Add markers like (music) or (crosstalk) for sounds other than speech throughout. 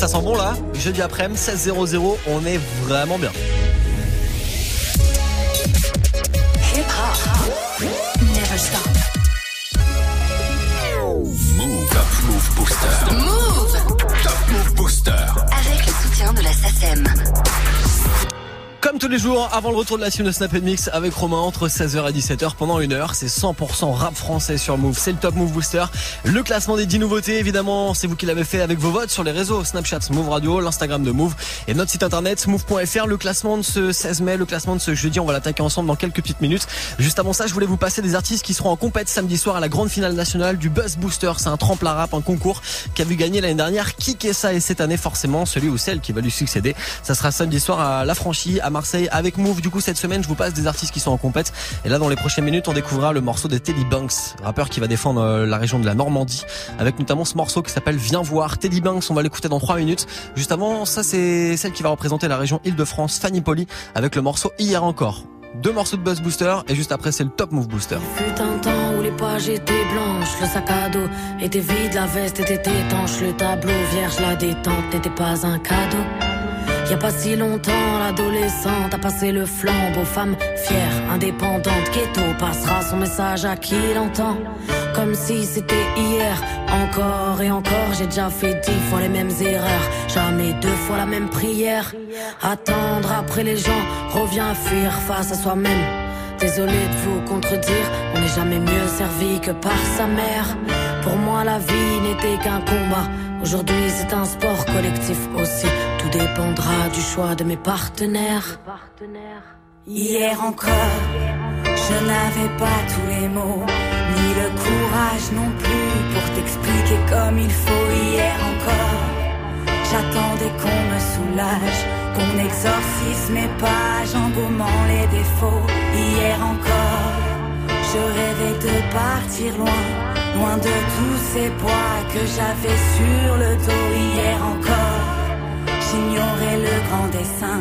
ça sent bon là Jeudi après-midi, 16-0-0, on est vraiment bien. Move. Move Booster. Move Top Move Booster. avec le soutien de la SACEM. Comme tous les jours, avant le retour de la team de Snap Mix avec Romain entre 16h et 17h pendant une heure. C'est 100% rap français sur Move. C'est le Top Move Booster. Le classement des 10 nouveautés, évidemment, c'est vous qui l'avez fait avec vos votes sur les réseaux Snapchat, Move Radio, l'Instagram de Move et notre site internet move.fr. Le classement de ce 16 mai, le classement de ce jeudi, on va l'attaquer ensemble dans quelques petites minutes. Juste avant ça, je voulais vous passer des artistes qui seront en compète samedi soir à la grande finale nationale du Buzz Booster. C'est un tremplin rap, un concours qui a vu gagner l'année dernière qui est ça et cette année forcément celui ou celle qui va lui succéder. Ça sera samedi soir à La Franchie, Marseille, avec Move. Du coup, cette semaine, je vous passe des artistes qui sont en compète. Et là, dans les prochaines minutes, on découvrira le morceau de Teddy Banks, rappeur qui va défendre euh, la région de la Normandie, avec notamment ce morceau qui s'appelle Viens voir. Teddy Banks, on va l'écouter dans 3 minutes. Juste avant, ça, c'est celle qui va représenter la région Île-de-France, Fanny Poli, avec le morceau Hier encore. Deux morceaux de Buzz Booster, et juste après, c'est le Top Move Booster. Où les pages étaient blanches, le sac à dos était vide, la veste était étanche, le tableau vierge, la détente n'était pas un cadeau. Y a pas si longtemps, l'adolescente a passé le flambeau, femme fière, indépendante, ghetto, passera son message à qui l'entend. Comme si c'était hier, encore et encore, j'ai déjà fait dix fois les mêmes erreurs, jamais deux fois la même prière. Attendre après les gens revient à fuir face à soi-même. Désolé de vous contredire, on n'est jamais mieux servi que par sa mère. Pour moi, la vie n'était qu'un combat. Aujourd'hui, c'est un sport collectif aussi. Tout dépendra du choix de mes partenaires. Hier encore, je n'avais pas tous les mots, ni le courage non plus pour t'expliquer comme il faut. Hier encore, j'attendais qu'on me soulage, qu'on exorcise mes pages en gommant les défauts. Hier encore, je rêvais de partir loin, loin de tous ces poids que j'avais sur le dos. Hier encore, j'ignorais le grand dessin,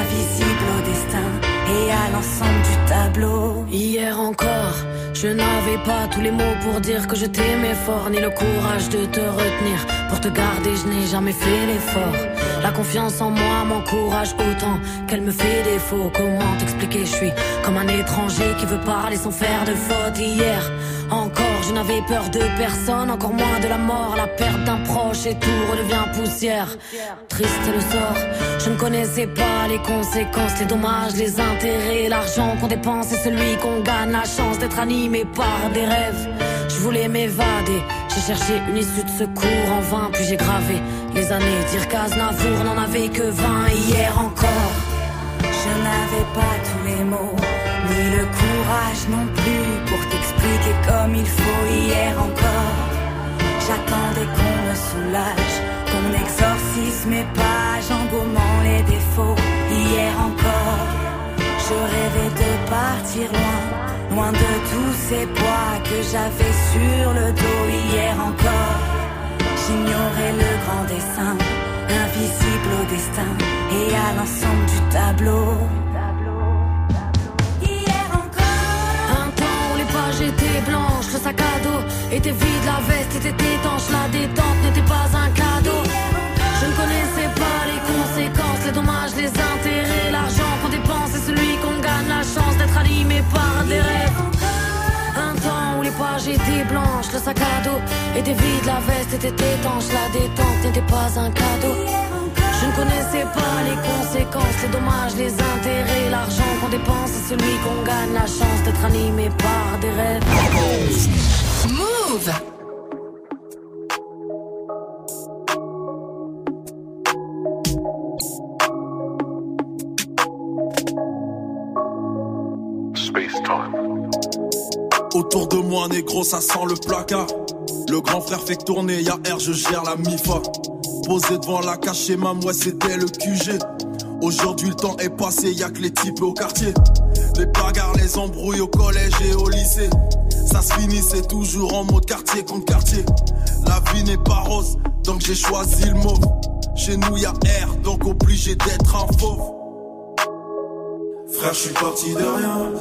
invisible au destin et à l'ensemble du tableau. Hier encore, je n'avais pas tous les mots pour dire que je t'aimais fort, ni le courage de te retenir. Pour te garder, je n'ai jamais fait l'effort. La confiance en moi m'encourage autant qu'elle me fait défaut. Comment t'expliquer, je suis comme un étranger qui veut parler sans faire de faute. Hier encore, je n'avais peur de personne, encore moins de la mort, la perte d'un proche et tout redevient poussière. Triste le sort, je ne connaissais pas les conséquences, les dommages, les intérêts, l'argent qu'on dépense et celui qu'on gagne, la chance d'être animé par des rêves. Voulais m'évader, j'ai cherché une issue de secours en vain, puis j'ai gravé les années. Dire qu'Aznavour n'en avait que 20 hier encore. Je n'avais pas tous les mots, ni le courage non plus pour t'expliquer comme il faut. Hier encore, j'attendais qu'on me soulage, qu'on exorcise mes pages en gommant les défauts. Hier encore, je rêvais de partir loin, loin de tous ces poids que j'avais sur le dos. Hier encore, j'ignorais le grand dessin, invisible au destin et à l'ensemble du tableau. Hier encore. Un temps où les pages étaient blanches, le sac à dos était vide, la veste était étanche, la détente n'était pas un cadeau. Était vide, la veste était étanche, la détente n'était pas un cadeau. Je ne connaissais pas les conséquences, les dommages, les intérêts, l'argent qu'on dépense et celui qu'on gagne, la chance d'être animé par des rêves. Move Autour de moi, négro, ça sent le placard. Le grand frère fait tourner, y'a R, je gère la MIFA. Posé devant la cache chez ma ouais, c'était le QG. Aujourd'hui, le temps est passé, y'a que les types au quartier. Les bagarres, les embrouilles au collège et au lycée. Ça se finit, c'est toujours en mode quartier contre quartier. La vie n'est pas rose, donc j'ai choisi le mauve. Chez nous, y'a R, donc obligé d'être un fauve. Frère, je suis parti de rien.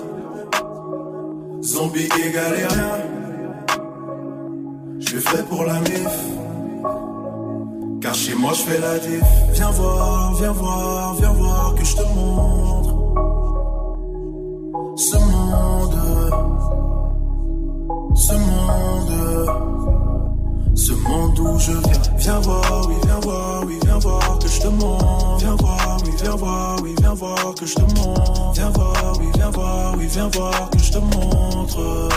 Zombie et galérien. Je suis fait pour la mif. Car chez moi je fais la diff. Viens voir, viens voir, viens voir que je te montre. Ce monde, ce monde, ce monde où je viens. Viens voir, oui, viens voir, oui, viens voir que je te montre. Viens voir, oui, viens voir, oui, viens voir que je te montre. Viens voir, oui, viens voir, oui, viens voir que je te montre.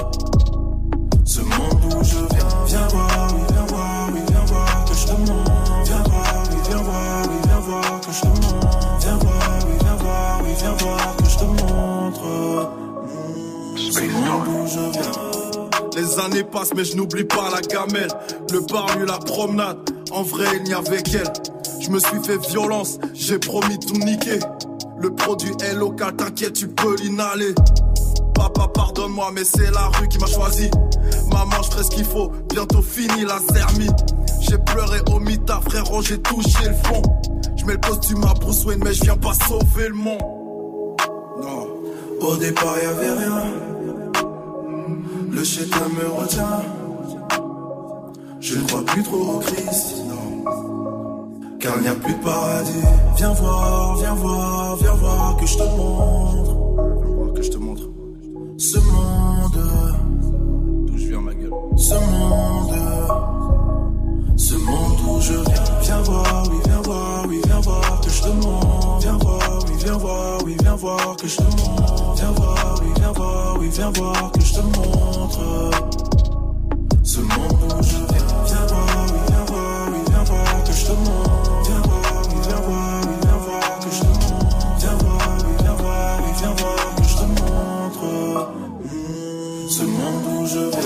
Ce monde où je viens, viens voir, oui, viens voir, oui, viens voir que je te montre. Viens voir, oui, viens voir, oui, viens voir que je te montre. Viens voir, oui, viens voir, oui, viens voir que je te montre. Ce monde où je viens. Les années passent, mais je n'oublie pas la gamelle. Le bar, lui, la promenade. En vrai, il n'y avait qu'elle. Je me suis fait violence, j'ai promis tout niquer. Le produit est local, t'inquiète, tu peux l'inhaler. Papa, pardonne-moi, mais c'est la rue qui m'a choisi. Maman, je ferai ce qu'il faut, bientôt fini la zermie. J'ai pleuré au mita, frérot, j'ai touché le fond. Je mets le costume à Bruce Wayne, mais je viens pas sauver le monde. Non, au départ, y avait rien. Le chétan me retient. Je ne crois plus trop au Christ, non. Car il n'y a plus de paradis. Viens voir, viens voir, viens voir que je te montre. Viens voir que je te montre. Ce monde, Ce monde, ce monde où je viens. Viens voir, oui, viens voir, oui, viens voir que je te montre. Viens voir, oui, viens voir, oui, viens voir que je te montre. Viens voir, oui, viens voir, oui, viens voir que je te montre. Ce monde où je viens. Viens voir, oui, viens voir, oui, viens voir que je te montre. Viens voir, oui, viens voir, oui, viens voir je te montre. Viens voir, que je te montre. Ce monde où je. Viens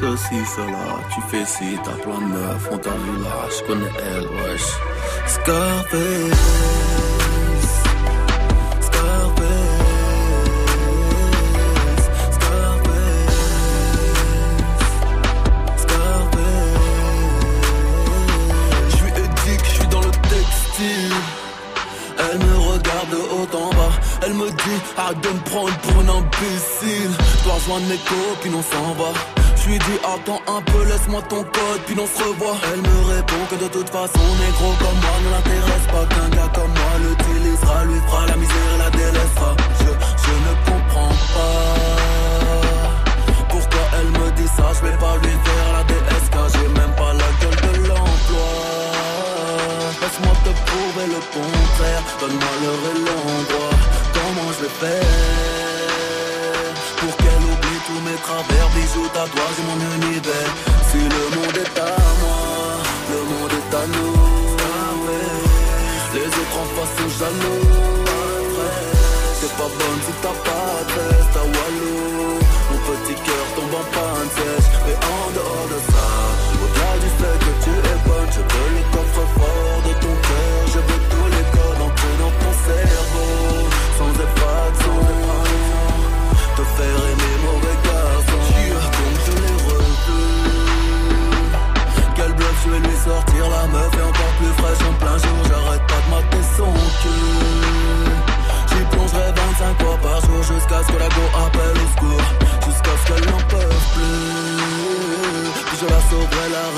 Ceci, cela, tu fais ci, t'as plein de meufs, on t'a là, je connais elle, wesh. Scarface. Scarface. Elle me regarde de haut en bas, elle me dit arrête de me prendre pour un imbécile. Je dois rejoindre mes copines, on s'en va. Je lui dis attends un peu, laisse-moi ton code, puis on se revoit. Elle me répond que de toute façon, négro comme moi ne l'intéresse pas. Qu'un gars comme moi l'utilisera, lui fera la misère et la délaissera. Je, je ne comprends pas pourquoi elle me dit ça. Je vais pas lui faire la DSK, j'ai même pas la gueule de l'emploi. Laisse-moi te prouver le contraire. Donne-moi l'heure et l'endroit. Comment je vais faire? Tous mes travers, bijoux, tatouages et mon univers. Si le monde est à moi, le monde est à nous. Les autres en face sont jaloux. T'es pas bonne si t'as pas de veste à Walou. Mon petit cœur tombe en panne sèche. Mais en dehors de ça, au-delà du fait que tu es bonne, je veux le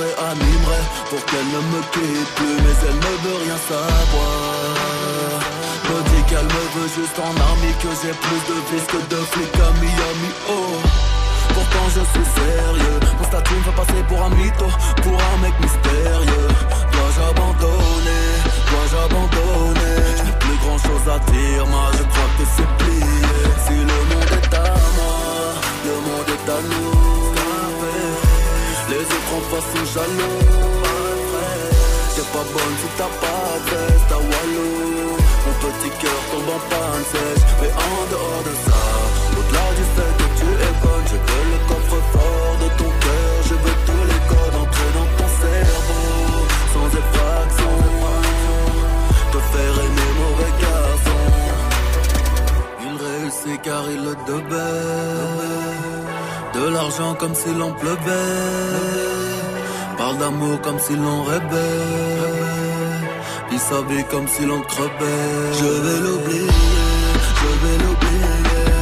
réanimerai pour qu'elle ne me quitte plus. Mais elle ne veut rien savoir. Me dit qu'elle me veut juste en army, que j'ai plus de vis que de flics à Miami. Oh. Pourtant je suis sérieux Mon statut me fait passer pour un mytho Pour un mec mystérieux Dois-je abandonner? Dois-je abandonner? Plus grand chose à dire Moi je crois que c'est plié Si le monde est à moi Le monde est à nous les autres en face sont jaloux. T'es pas bonne si t'as pas de Mon petit cœur tombe en panne sèche. Mais en dehors de ça Au-delà du fait que tu es bonne Je veux le coffre fort de ton cœur. Je veux tous les codes entrer dans ton cerveau. Sans effraction Te faire aimer mauvais garçon. Il réussit car il le devait de l'argent comme si l'on pleuvait. Parle d'amour comme si l'on rêvait. Il sa vie comme si l'on crevait. Je vais l'oublier, je vais l'oublier.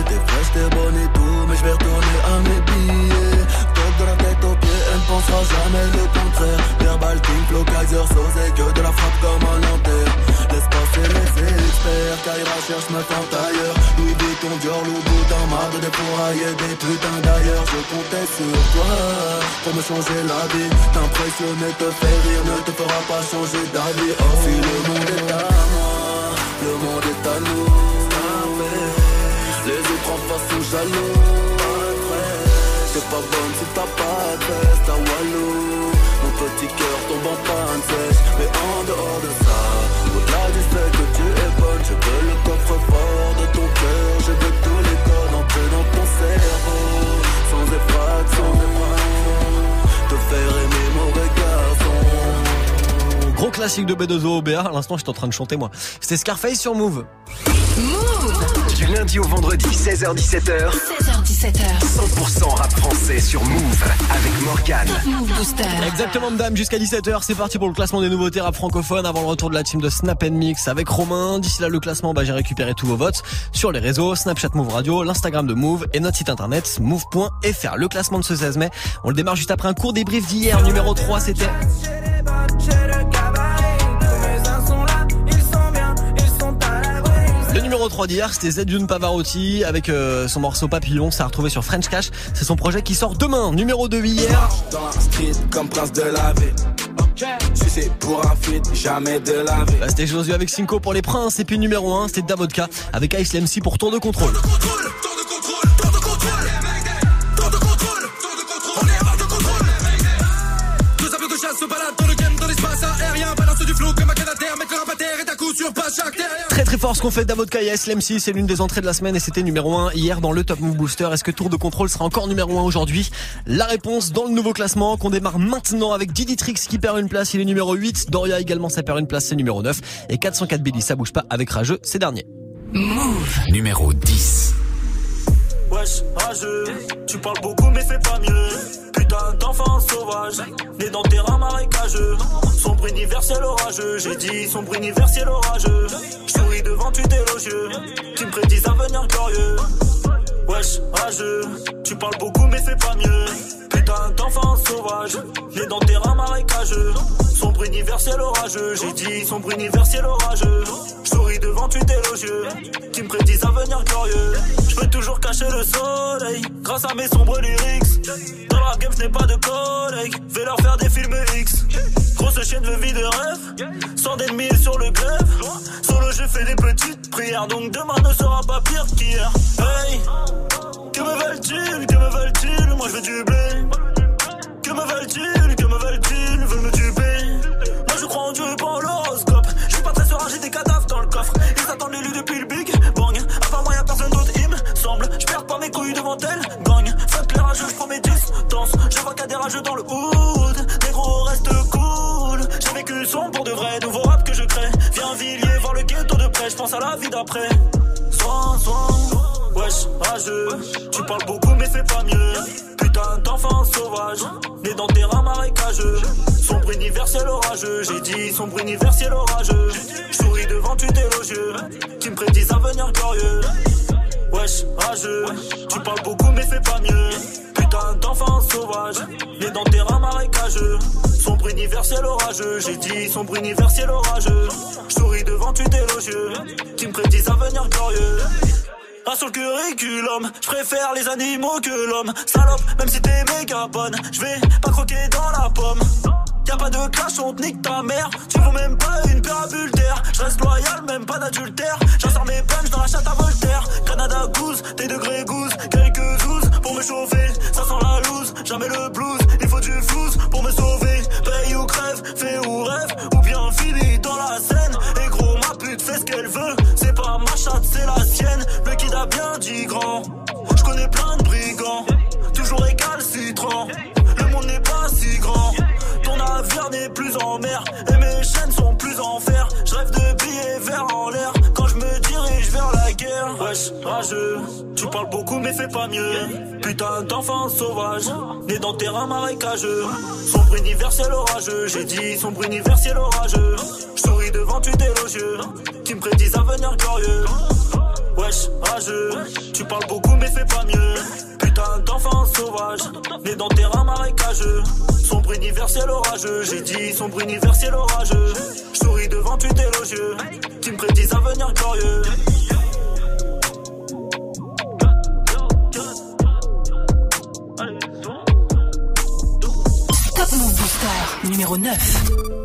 T'es fraîche, t'es bonne et tout, mais je vais retourner à mes billets. Top de la tête aux pieds, elle ne pensera jamais le contraire. Verbal King, Flow, Kaiser, Sosé, que de la frappe comme un lanterne. Passer les experts, Kaira cherche me tente ailleurs. Louis Vuitton, Dior, Loubou, dans marre de dépourailler des putains d'ailleurs. Je comptais sur toi pour me changer la vie. T'impressionner, te faire rire, ne te fera pas changer d'avis. Oh, si le monde est à moi, le monde est à nous. Les autres en face sont jaloux. C'est pas bonne si t'as pas de veste à Walou. Mon petit cœur tombe en panne sèche. Mais en dehors de te faire aimer mauvais garçon. Gros classique de B2O OBA. À l'instant, j'étais en train de chanter moi. C'était Scarface sur Move. Move Du lundi au vendredi, 16h-17h, 16h17h 100% rap français sur Move avec Morgane. Move Booster Exactement, madame, jusqu'à 17h. C'est parti pour le classement des nouveautés rap francophones avant le retour de la team de Snap Mix avec Romain. D'ici là, le classement, bah, j'ai récupéré tous vos votes sur les réseaux Snapchat Move Radio, l'Instagram de Move et notre site internet move.fr. Le classement de ce 16 mai, on le démarre juste après un court débrief d'hier. Numéro 3, c'était numéro 3 d'hier, c'était Zedjun Pavarotti avec euh, son morceau Papillon, ça a retrouvé sur French Cash. C'est son projet qui sort demain. Numéro 2 hier, Dans la street comme prince de la vie. Si c'est pour un feat, jamais de la vie. bah, c'était Josué avec Cinco pour les princes. Et puis numéro 1, c'était Davodka avec Ice MC pour Tour de contrôle. Très très fort qu'on fait Davodka et Ice MC, c'est l'une des entrées de la semaine et c'était numéro 1 hier dans le Top Move Booster. Est-ce que Tour de contrôle sera encore numéro 1 aujourd'hui? La réponse dans le nouveau classement qu'on démarre maintenant avec Didi Trix qui perd une place, il est numéro 8. Doria également ça perd une place, c'est numéro 9. Et 404 Billy, ça bouge pas avec Rageux, c'est dernier. Move Numéro 10. Wesh, rageux, tu parles beaucoup mais fais pas mieux. Putain d'enfant sauvage, né dans terrain marécageux. Sombre universel orageux, j'ai dit sombre universel orageux. J'souris devant tu élogieux, qui me prédisent un avenir glorieux. Wesh, rageux, tu parles beaucoup mais fais pas mieux. Putain d'enfant sauvage, né dans terrain marécageux. Sombre universel orageux, j'ai dit sombre universel orageux. J'souris devant tu élogieux, qui me prédisent un avenir glorieux. Je peux toujours cacher le soleil, grâce à mes sombres lyrics. Dans la game, je pas de collègues, vais leur faire des films X. Grosse chaîne de vie de rêve, sans d'ennemis sur le grève. Solo, je fais des petites prières, donc demain ne sera pas pire qu'hier. Hey, que me veulent-ils, que me veulent-ils, moi je veux du blé. Que me veulent-ils, que me veulent-ils, veulent me duper. Moi je crois en Dieu et pas en l'horoscope. Je pas très serein, j'ai des cadavres dans le coffre. Ils attendent l'élu depuis le big bang. À part moi y'a personne d'autre, il me semble. Je perds pas mes couilles devant elle, gagne. Fuck les je prends mes distances. Je vois a des rageux dans le hood. Les gros reste cool. J'ai vécu son pour de vrai, nouveau rap que je crée. Viens Villiers voir le ghetto de près, je pense à la vie d'après. Soin, soin. Wesh, rageux, tu parles beaucoup mais fais pas mieux. Putain d'enfant sauvage, né dans terrain marécageux. Sombre universel orageux, j'ai dit sombre universel orageux. J'souris devant tu élogieux, qui me prédisent un avenir glorieux. Wesh, rageux, tu parles beaucoup mais fais pas mieux. Putain d'enfant sauvage, né dans terrain marécageux. Sombre universel orageux, j'ai dit sombre universel orageux. J'souris devant tu élogieux, qui me prédisent un avenir glorieux. Sur le curriculum, je préfère les animaux que l'homme. Salope, même si t'es méga bonne, je vais pas croquer dans la pomme. Y'a pas de clash, on te nique ta mère. Tu vaux même pas une pérabule d'air. Je reste loyal, même pas d'adultère. J'insère mes punch dans la chatte à Voltaire. Canada goose, tes degrés goose. Quelques douze pour me chauffer. Ça sent la loose, jamais le blues. Il faut du flouze pour me sauver. Paye ou crève, fais ou rêve. Ou bien fini dans la scène. Et gros, ma pute fait ce qu'elle veut. C'est pas ma chatte, c'est la sienne. Le kid a bien dit grand. Je connais plein de brigands. Toujours égal citron. Le monde n'est pas si grand. Ton navire n'est plus en mer. Et mes chaînes sont plus en fer. Je rêve de billets verts en l'air. Quand je me dirige vers la guerre. Wesh, rageux, tu parles beaucoup mais fais pas mieux. Putain d'enfant sauvage, né dans terrain marécageux. Sombre universel orageux, j'ai dit sombre universel orageux. Devant tu délogieux, qui me prédisent avenir glorieux. Wesh, rageux, tu parles beaucoup mais fais pas mieux. Putain d'enfant sauvage, né dans terrain marécageux. Sombre universel orageux, j'ai dit sombre universel orageux. Souris devant tu délogieux, qui me prédisent avenir glorieux. Numéro 9.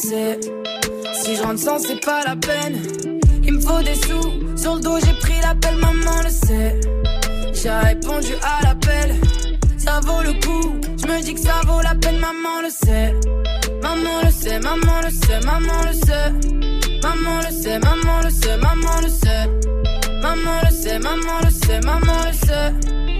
Si je rentre sans c'est pas la peine. Il me faut des sous, sur le dos j'ai pris l'appel, maman le sait. J'ai répondu à l'appel, ça vaut le coup. Je me dis que ça vaut la peine, maman le sait. Maman le sait, maman le sait, maman le sait. Maman le sait, maman le sait, maman le sait. Maman le sait, maman le sait, maman le sait.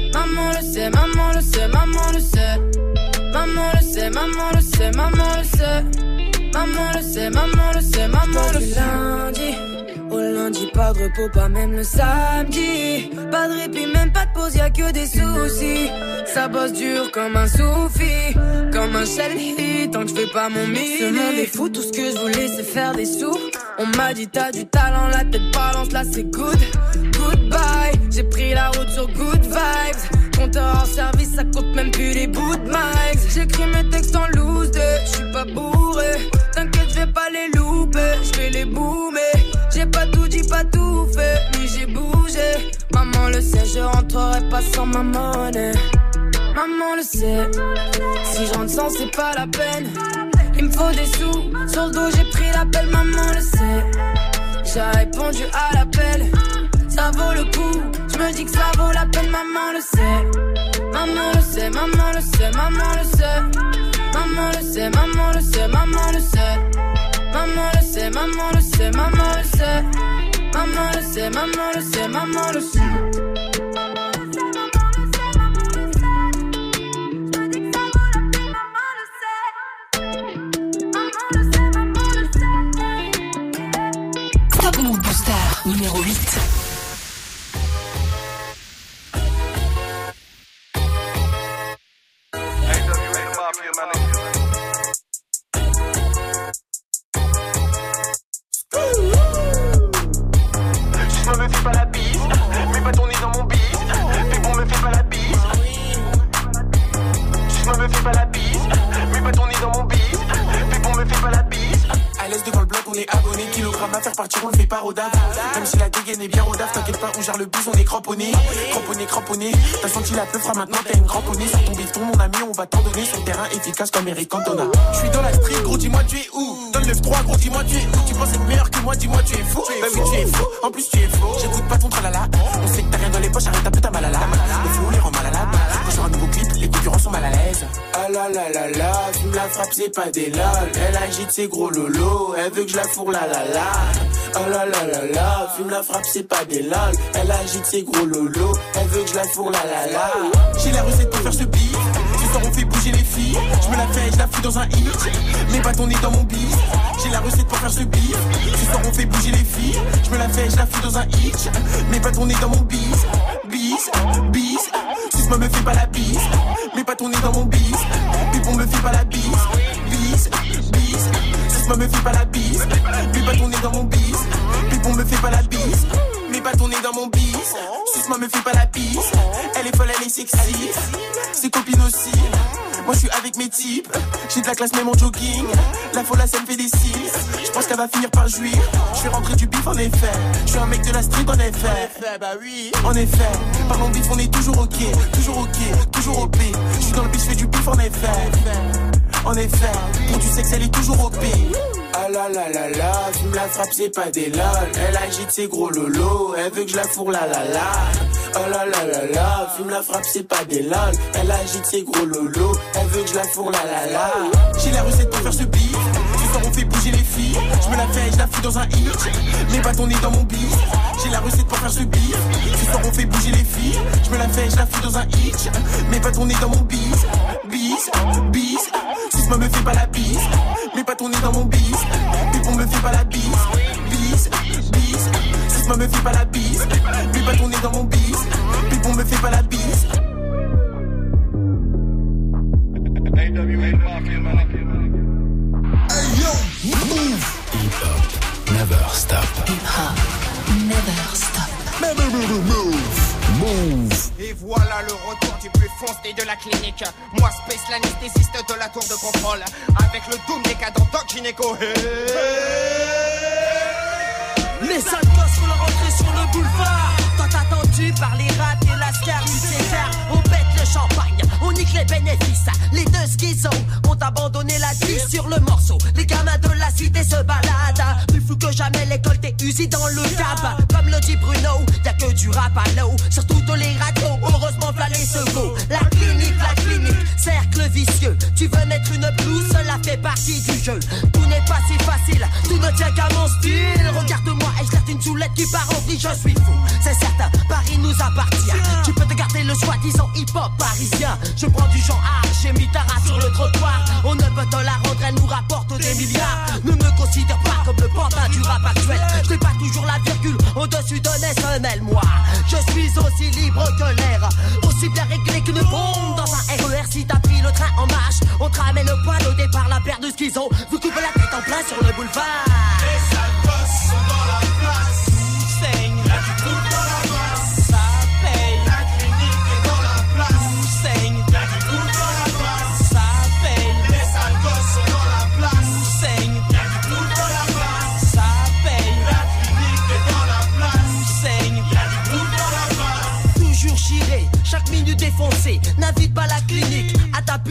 Maman le sait, maman le sait, maman le sait. Maman le sait, maman le sait, maman le sait. Maman le sait, maman le sait, maman le sait. lundi au lundi, pas de repos, pas même le samedi. Pas de répit, même pas de pause, y'a que des soucis. Ça bosse dur comme un soufi, comme un shelly, tant que je fais pas mon mix. Ce monde est fou, tout ce que je voulais c'est faire des sous. On m'a dit t'as du talent, la tête balance, là c'est good. Goodbye, j'ai pris la route sur good vibes. Compteur en service, ça compte même plus les bouts de. J'écris mes textes en loose, je suis pas bourré. T'inquiète, je vais pas les louper, je vais les boomer. J'ai pas tout dit, pas tout fait, mais j'ai bougé. Maman le sait, je rentrerai pas sans ma monnaie. Maman le sait, si je rentre sans, c'est pas la peine. Il me faut des sous, sur le dos j'ai pris l'appel, maman le sait. J'ai répondu à l'appel, ça vaut le coup. Je me dis que ça vaut la peine, maman le sait. Maman le sait, maman le sait, maman le sait. Maman le sait, maman le sait, maman le sait. Maman sait, maman le sait, maman le sait. Maman le sait, maman le sait, maman le sait. Même si la dégaine est bien rodave, t'inquiète pas, on gère le bus, on est cramponné. Cramponné, cramponné. T'as senti la peufra, maintenant t'as une cramponnée. Sur ton bifton, mon ami, on va t'en donner sur le terrain efficace comme Eric Cantona. Je suis dans la street, gros, dis-moi tu es où? Donne le 3 gros, dis-moi tu es où? Tu penses être meilleur que moi, dis-moi tu es fou. Bah oui, tu es fou. En plus, tu es faux. J'écoute pas ton tralala. On sait que t'as rien dans les poches, arrête un peu ta malala. Le mal à l'aise. Ah la la la la, fume la frappe, c'est pas des lol. Elle agite ses gros lolos, elle veut que je la fourre la la la. Ah la la la la, fume la frappe, c'est pas des lol. Elle agite ses gros lolos, elle veut que je la fourre la la la. J'ai la recette pour faire ce beat. Fait filles. Je me la fais, je la dans un hit. Pas ton nez dans mon bis. J'ai la recette pour faire ce beat. Ce soir on fait bouger les filles. Je me la fais, je la fous dans un hit. Pas ton nez dans mon bis. Bis, bis. Suce-moi, me fais pas la bise. Pas ton nez dans mon bis. Pipon me fait pas la bise. Bise, bise. Suce-moi, me fait pas la bise. Pas ton nez dans mon bis. Pipon me fait pas la bise. Mets pas ton nez dans mon bis. Suce-moi, me fait pas la bise. Elle est folle, elle est sexy. Ses copines aussi. Moi je suis avec mes types, j'ai de la classe même en jogging. La folle, ça me fait des signes. Je pense qu'elle va finir par jouir. Je vais rentrer du bif en effet. Je suis un mec de la street en effet. bah oui. En effet, parlons bif, on est toujours ok, toujours ok, toujours OP. Je suis dans le bif, je fais du bif en effet. En effet, pour du sexe, elle est toujours OP. Ah la la la la, fume la frappe, c'est pas des lol. Elle agite ses gros lolos, elle veut que je la fourre la la la. Oh la la la la, fume la frappe, c'est pas des lol. Elle agite ses gros lolos, elle veut que je la fourre la la la. J'ai la recette pour faire ce bif. On fait bouger les filles. Je me la fais, je la fous dans un hit. Pas ton nez dans mon bif. J'ai la recette pour faire ce bif. Ce soir on fait bouger les filles. Je me la fais, je la fous dans un hit. Pas ton nez dans mon bis. Bis, bis. Suce-moi, me fais pas la bise. Pas ton nez dans mon bis. Pipon me fait pas la bise. Bis, bis. Suce-moi, me fais pas la bise. Pas ton nez dans mon bis. Pipon me fait pas la bise. Never stop. Never stop. Move. Et voilà le retour du plus foncé de la clinique. Moi, Space, l'anesthésiste de la tour de contrôle. Avec le doom des cadres Doc Gynéco. Hey. Les sales gosses font leur entrée sur le boulevard. Tant attendu par les rats et du César. On pète le champagne, on nique les bénéfices. Les deux schizos ont abandonné la vie sur le morceau. Les gamins de la cité se baladent. Plus fou que jamais, l'école t'es usée dans le cap. Comme le dit Bruno, y'a que du rap à l'eau. Sur toutes les radios, heureusement v'là les secours. La clinique, la clinique, cercle vicieux. Tu veux mettre une blouse, cela fait partie du jeu. Tout n'est pas si facile, tout ne tient qu'à mon style. Regarde-moi et je une soulette qui part en vrille, je suis fou. C'est certain, Paris nous appartient. Tu peux te garder le soi-disant hip-hop parisien. Je prends du genre art, j'ai mis ta race sur le trottoir. On ne peut te la rendre, elle nous rapporte des milliards. Ne me considère pas comme le pantin du rap actuel. Je pas toujours la virgule au-dessus de semelles, moi. Je suis aussi libre que l'air. Aussi bien réglé qu'une bombe dans un RER. Si t'as pris le train en marche, on te ramène au poil au départ. La paire de schizo vous coupe la tête en plein sur le boulevard.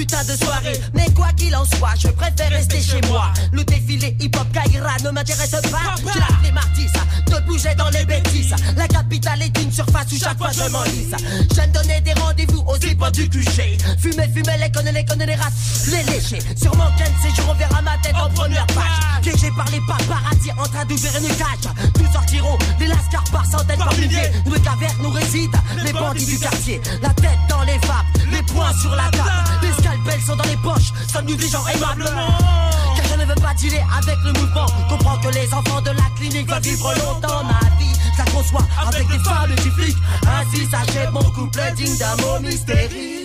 Putain de soirée. Mais quoi qu'il en soit, je préfère rester chez moi. Le défilé hip-hop Kaira ne m'intéresse pas. J'ai la flémartise de bouger dans les bêtises. La capitale est une surface où chaque fois je m'enlise. J'aime donner des rendez-vous aux hip du QG. Fumer, fumer, les connaître, les connaître, les races, les lécher. Sur mon qu'un séjour, on verra ma tête en première page. Piégé par les paparazzi en train d'ouvrir une cage. Nous sortirons des lascars par centaines, par milliers. Où les cavernes nous résident, les bandits du quartier. La tête dans les vapes, les poings sur la table. Scalpels sont dans les poches, sommes-nous des gens aimablement. Car je ne veux pas dealer avec le mouvement. Comprends que les enfants de la clinique veulent vivre longtemps ma vie. Je la conçois avec des femmes et du flic. Ainsi s'achève mon couple digne d'un mot mystérieux.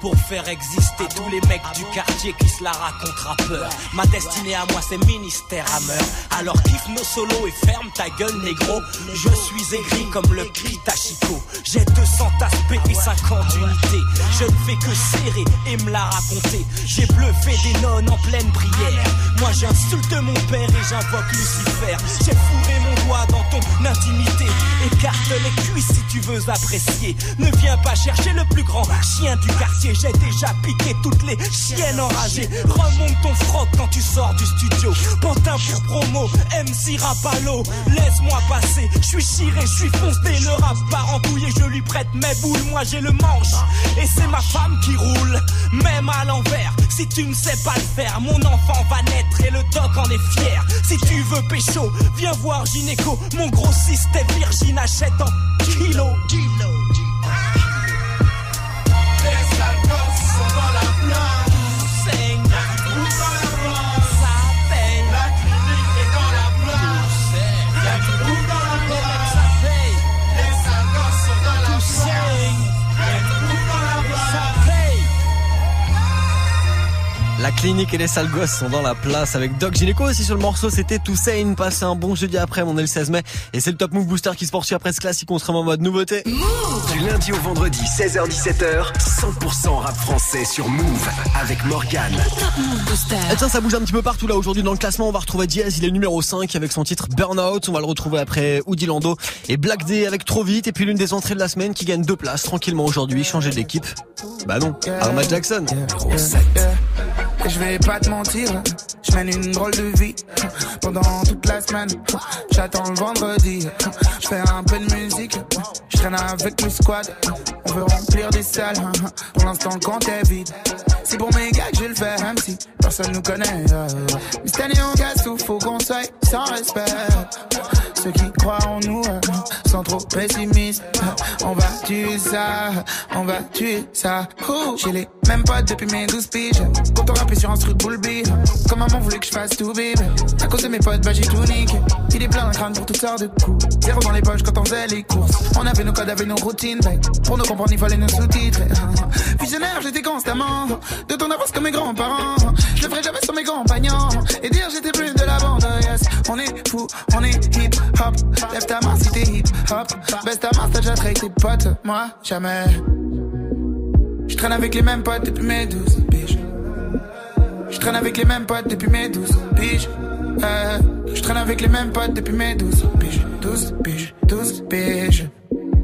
Pour faire exister tous les mecs du quartier qui se la racontent rappeur. Ma destinée à moi, c'est ministère à meurtre. Alors kiffe nos solos et ferme ta gueule, négro. Je suis aigri comme le cri Tachiko. J'ai 200 aspects et 50 unités. Je ne fais que serrer et me la raconter. J'ai bluffé des nonnes en pleine prière. Moi, j'insulte mon père et j'invoque Lucifer. J'ai Écarte les cuisses si tu veux apprécier. Ne viens pas chercher le plus grand chien du quartier. J'ai déjà piqué toutes les chiennes enragées. Remonte ton froc quand tu sors du studio. Pantin pour promo, MC Rapalo. Laisse-moi passer, je suis chiré, je suis foncé. Le rap part en je lui prête mes boules. Moi j'ai le manche et c'est ma femme qui roule. Même à l'envers, si tu ne sais pas le faire, mon enfant va naître et le doc en est fier. Si tu veux pécho, viens voir Gynéco. Mon grossiste est Virgin, achète en kilo. La clinique et les sales gosses sont dans la place avec Doc Gynéco aussi sur le morceau. C'était Toussaint. Passez un bon jeudi après, on est le 16 mai. Et c'est le Top Move Booster qui se poursuit après ce classique. On se remet en mode nouveauté. Du lundi au vendredi, 16h-17h, 100% rap français sur Move avec Morgane. Et tiens, ça bouge un petit peu partout là aujourd'hui dans le classement. On va retrouver Diaz, il est numéro 5 avec son titre Burnout. On va le retrouver après Oudi Lando et Black Day avec Trop Vite. Et puis l'une des entrées de la semaine qui gagne deux places tranquillement aujourd'hui. Changer d'équipe. Bah non, Arma Jackson. Et je vais pas te mentir, je mène une drôle de vie pendant toute la semaine. J'attends le vendredi, je fais un peu de musique, je traîne avec le squad. On veut remplir des salles, pour l'instant le compte est vide. C'est pour mes gars que je le fais, même si personne nous connaît. euh. Mais cette année on casse tout, faut qu'on soit sans respect. Ceux qui croient en nous euh, sont trop pessimistes. On va tuer ça, on va tuer ça. J'ai les mêmes potes depuis mes 12 piges. Quand on rappelle sur un truc boule. Comme maman voulait que je fasse tout bébé. À cause de mes potes, bah j'ai tout niqué. Il est plein d'un crâne pour toutes sortes de coups. Zéro dans les poches quand on faisait les courses. On avait nos codes, avait nos routines. Pour nous comprendre, il fallait nos sous-titres. Visionnaire, j'étais constamment. De ton avance comme mes grands-parents. Je le ferai jamais sur mes compagnons. Et dire j'étais plus de la bande, yes. On est fou, on est hip hop. Lève ta main si t'es hip hop. Baisse ta main, t'as déjà traité tes potes. Moi, jamais. Je traîne avec les mêmes potes depuis mes 12 piges. Je traîne avec les mêmes potes depuis mes 12 piges. Euh, je traîne avec les mêmes potes depuis mes 12 piges. 12 piges, 12 piges.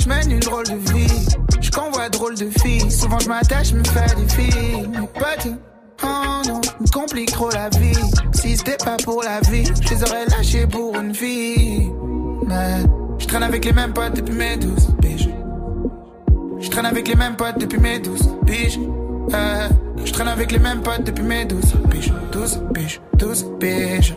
Je mène une drôle de vie. Je convois drôle de filles. Souvent je m'attache, me fais des filles. Potes, oh non, me complique trop la vie. Si c'était pas pour la vie, je les aurais lâchés pour une fille. Mais je traîne avec les mêmes potes depuis mes 12 piges. Je traîne avec les mêmes potes depuis mes 12 piges. Euh, je traîne avec les mêmes potes depuis mes 12 piges. 12 piges, 12 piges.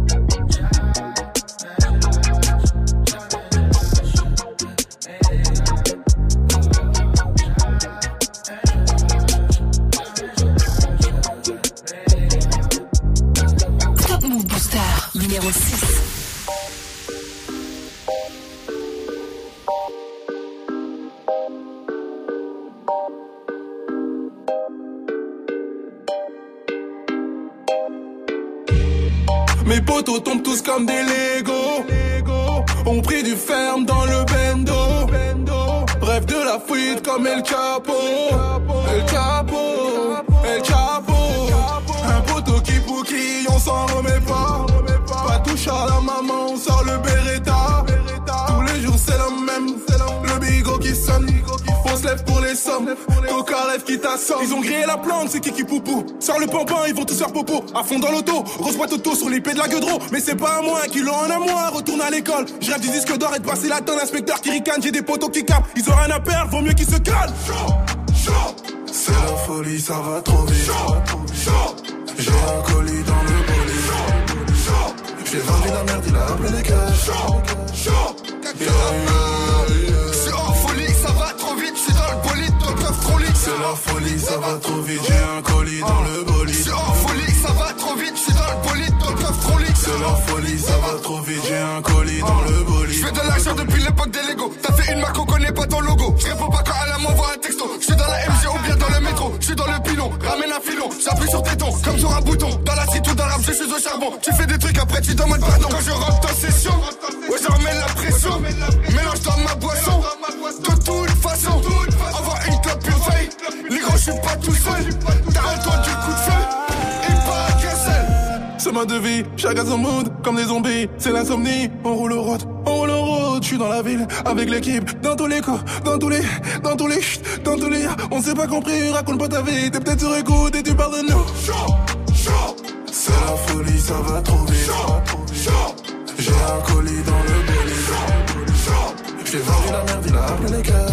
Comme des Lego. On pris du ferme dans le bendo. Rêve de la fuite comme El Chapo. El Chapo, El Chapo. Un poteau qui on s'en remet pas. Pas touche à la maman, on sort le Beretta. Tous les jours c'est le même. Le bigot qui sonne. On se lève pour les sommes. Qui t'assomme. Ils ont grillé la plante, c'est qui qui poupou. Sors le pampin, ils vont tous faire popo. À fond dans l'auto, grosse boîte auto sur l'épée de la gueudreau. Mais c'est pas à moi, qui l'ont en à moi. Retourne à l'école. Je rêve du disque d'or et de passer la tonne. Inspecteur qui ricane, j'ai des potos qui capent. Ils ont rien à perdre, vaut mieux qu'ils se calment. C'est la folie, ça va trop vite. J'ai un colis dans le bolide. J'ai vendu la merde, il a appelé les cash. Suis en folie, C'est la folie, ça va trop vite, j'ai un colis dans le bolide. Je suis en folie, ça va trop vite, je suis dans le bolide, dans le coffre trop lit. C'est la folie, ça va trop vite, j'ai un colis dans le bolide. Je fais de l'argent depuis l'époque des Lego. T'as fait une marque, on connaît pas ton logo. Je réponds pas quand elle m'envoie un texto. Je suis dans la MG ou bien dans le métro. Je suis dans le pilon, ramène un filon. J'appuie sur tes tons, comme sur un bouton. Dans la cité ou dans l'arbre, je suis au charbon. Tu fais des trucs, après tu demandes pardon. Quand je rentre en session, Ma devise, chacun son mood, comme des zombies, c'est l'insomnie, on roule au route, on roule au route, je suis dans la ville, avec l'équipe, dans tous les coups, dans tous les, dans tous les, chut, dans tous les, on s'est pas compris, raconte pas ta vie, t'es peut-être sur écoute et tu parles de nous. C'est la folie, ça va trop vite. J'ai un colis dans le bolide. J'ai vendu la merde, il a appelé les gars.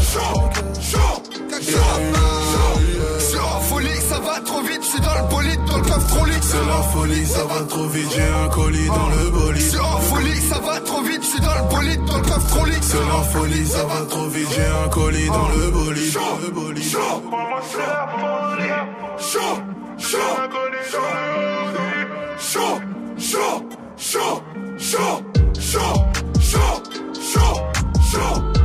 Je suis en folie, ça va trop vite, je suis dans le bolide, dans le coffre trop. C'est la folie, ça va trop vite, j'ai un colis dans le bolide. suis en folie, ça va trop vite, je suis dans le bolide, dans le coffre trop. C'est la folie, ça va trop vite, j'ai un colis dans le bolide. Le bolide. Top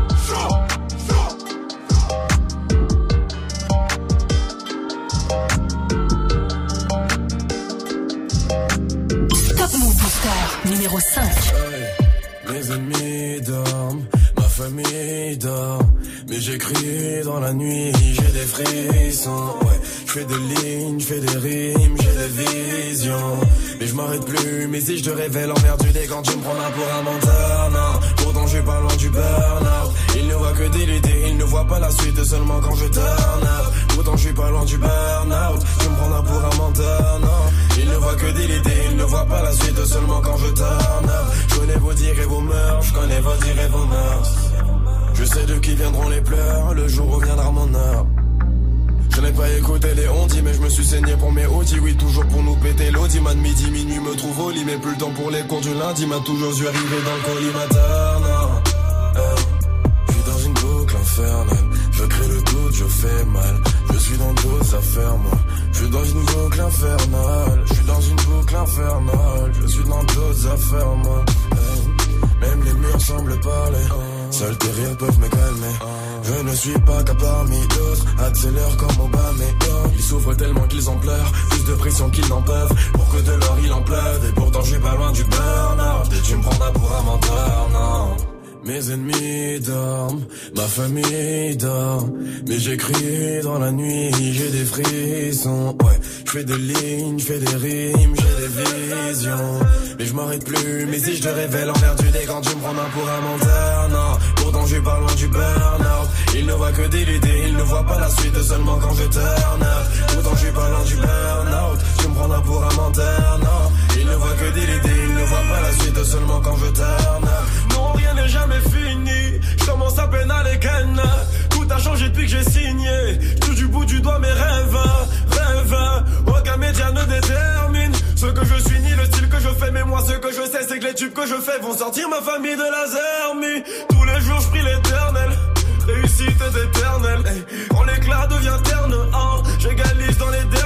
Numéro 5. Mes ennemis dorment, ma famille dort. Mais j'écris dans la nuit, j'ai des frissons. Ouais, je fais des lignes, je fais des rimes, j'ai des visions. Mais je m'arrête plus, mais si je te révèle en perdu des quand tu me prends là pour un menteur, non. Pourtant je suis pas loin du burn-out. Il ne voit que des idées, il ne voit pas la suite seulement quand je turn up. Pourtant je suis pas loin du burn-out. Tu me prends pour un menteur, non. Il seulement quand je turn. Je connais vos dires et vos mœurs, je connais vos dires et vos mœurs. Je sais de qui viendront les pleurs, le jour où viendra mon heure. Je n'ai pas écouté les ondis, mais je me suis saigné pour mes audis. Oui, toujours pour nous péter l'audi. Man, midi, minuit me trouve au lit, mais plus le temps pour les cours du lundi. M'a toujours dû arriver dans le collimateur, je suis dans d'autres affaires, moi. Je suis dans une boucle infernale. Je suis dans une boucle infernale. Je suis dans d'autres affaires, moi. Hey. Même les murs semblent parler. Seuls tes rires peuvent me calmer. Je ne suis pas qu'à parmi d'autres. Accélère comme Obama. Ils souffrent tellement qu'ils en pleurent. Plus de pression qu'ils n'en peuvent. Pour que de l'or il en pleuve. Et pourtant je pas loin du burn-out. Et tu me prendras pour un menteur, non. Mes ennemis dorment, ma famille dort, mais j'écris dans la nuit, j'ai des frissons, ouais, je fais des lignes, je fais des rimes, j'ai des visions, mais je m'arrête plus, mais si je te révèle en perdu des quand tu me prends pour un menteur, non, pourtant je pas loin du burn-out, il ne voit que des idées, il ne voit pas la suite seulement quand je turn pourtant je pas loin du burn-out, tu me prendras pour un menteur, non, il ne voit que idées, il ne voit pas la suite seulement quand je turn up, non rien n'est jamais fini, je commence à peine à les ken. Tout a changé depuis que j'ai signé. Tout du bout du doigt mes rêves, rêves. Aucun média ne détermine ce que je suis ni le style que je fais. Mais moi, ce que je sais, c'est que les tubes que je fais vont sortir ma famille de la zermie. Tous les jours, je prie l'éternel. Réussite éternelle. Hey, quand l'éclat devient terne, hein, j'égalise dans les derniers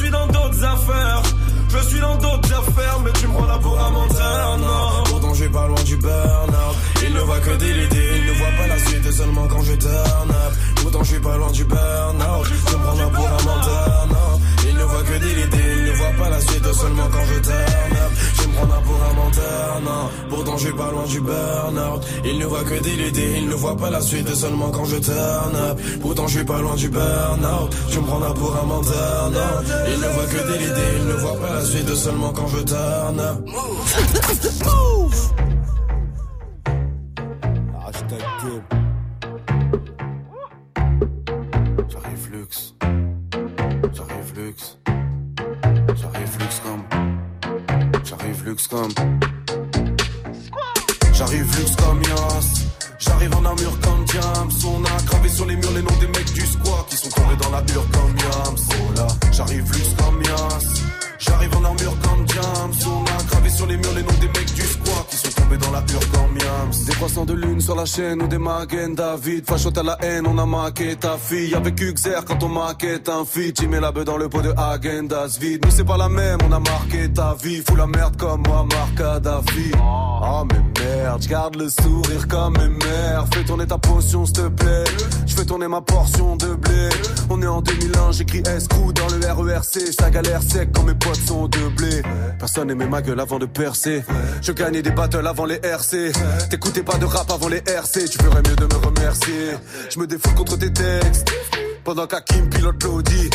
suis dans d'autres affaires. Je suis dans d'autres affaires, mais tu me prends là pour un menteur, non. Pourtant, je suis pas loin du burn-out. Il ne voit que des idées, il ne voit pas la suite seulement quand je turn up. Pourtant, je suis pas loin du burn-out. Tu me prends là pour un menteur, non. Il ne voit que des idées, il ne voit pas la suite seulement quand je turn up. Move. (laughs) Hashtag chaîne ou des David. Fachote à la haine, on a maqué ta fille. Avec Uxer quand on maquette un feat. Tu mets la beuh dans le pot de Agendas vide. Nous c'est pas la même, on a marqué ta vie. Fous la merde comme moi, Marc Kadhafi. Oh mais merde, garde le sourire comme mes mères. Fais tourner ta potion s'il te plaît. Fais ma portion de blé. On est en 2001, j'écris escrou dans le RERC. Ça galère sec quand mes potes sont de blé. Personne aimait ma gueule avant de percer. Je gagnais des battles avant les RC. T'écoutais pas de rap avant les RC. Tu ferais mieux de me remercier. Je me défoule contre tes textes. Pendant qu'Hakim pilote l'audi.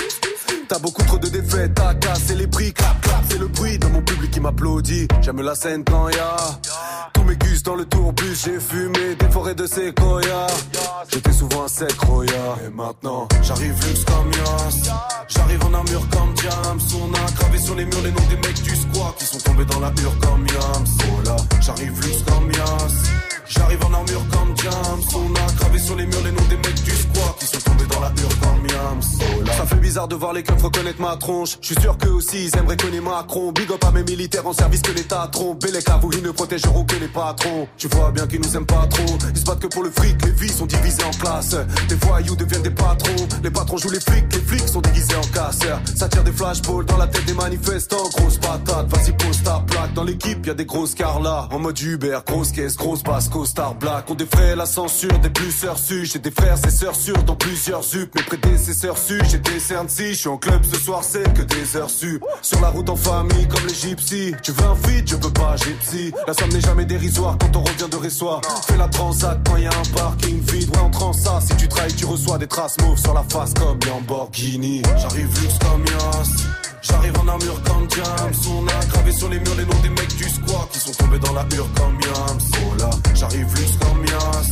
T'as beaucoup trop de défaites, t'as cassé les prix, clap clap, c'est le bruit de mon public qui m'applaudit. J'aime la scène quand y'a tous mes gus dans le tourbus, j'ai fumé des forêts de séquoia. J'étais souvent un sec roya. Et maintenant, j'arrive luxe comme Yas. J'arrive en armure comme Diams. On a gravé sur les murs les noms des mecs du squat qui sont tombés dans la hure comme Yams. Oh là, j'arrive luxe comme Yas. J'arrive en armure comme Diams. On a gravé sur les murs les noms des mecs du squat qui sont tombés dans la hure comme là, ça fait bizarre de voir les keufs reconnaître ma tronche. Je suis sûr qu'eux aussi ils aimeraient connaître Macron. Big up à mes militaires en service que l'État trompe. Les vous, ils ne protégeront que les patrons. Tu vois bien qu'ils nous aiment pas trop. Ils se battent que pour le fric. Les vies sont divisées en classes. Les voyous deviennent des patrons. Les patrons jouent les flics. Les flics sont déguisés en casseurs. Ça tire des flashballs dans la tête des manifestants. Grosse patate, vas-y pose ta plaque. Dans l'équipe, y a des grosses carlas. En mode Uber, grosse caisse, grosse basse, star black. On défraie la censure des plus sœurs su. J'ai des frères et sœurs sûrs dans plusieurs zup. Mes prédécesseurs su. J'ai des cernes si. Je suis en club ce soir, c'est que des heures sup. Sur la route en famille comme les gypsies. Tu veux un feed, je peux pas, gypsy. La somme n'est jamais dérisoire quand on revient de Ressoir. Fais la transat quand y a un parking vide. Ouais, on ça. Si tu trahis, tu reçois des traces mauves sur la face comme Lamborghini. J'arrive luxe comme Yas. J'arrive en armure comme James. On a gravé sur les murs les noms des mecs du squat qui sont tombés dans la hure comme Yams. Oh là, j'arrive luxe comme Yas.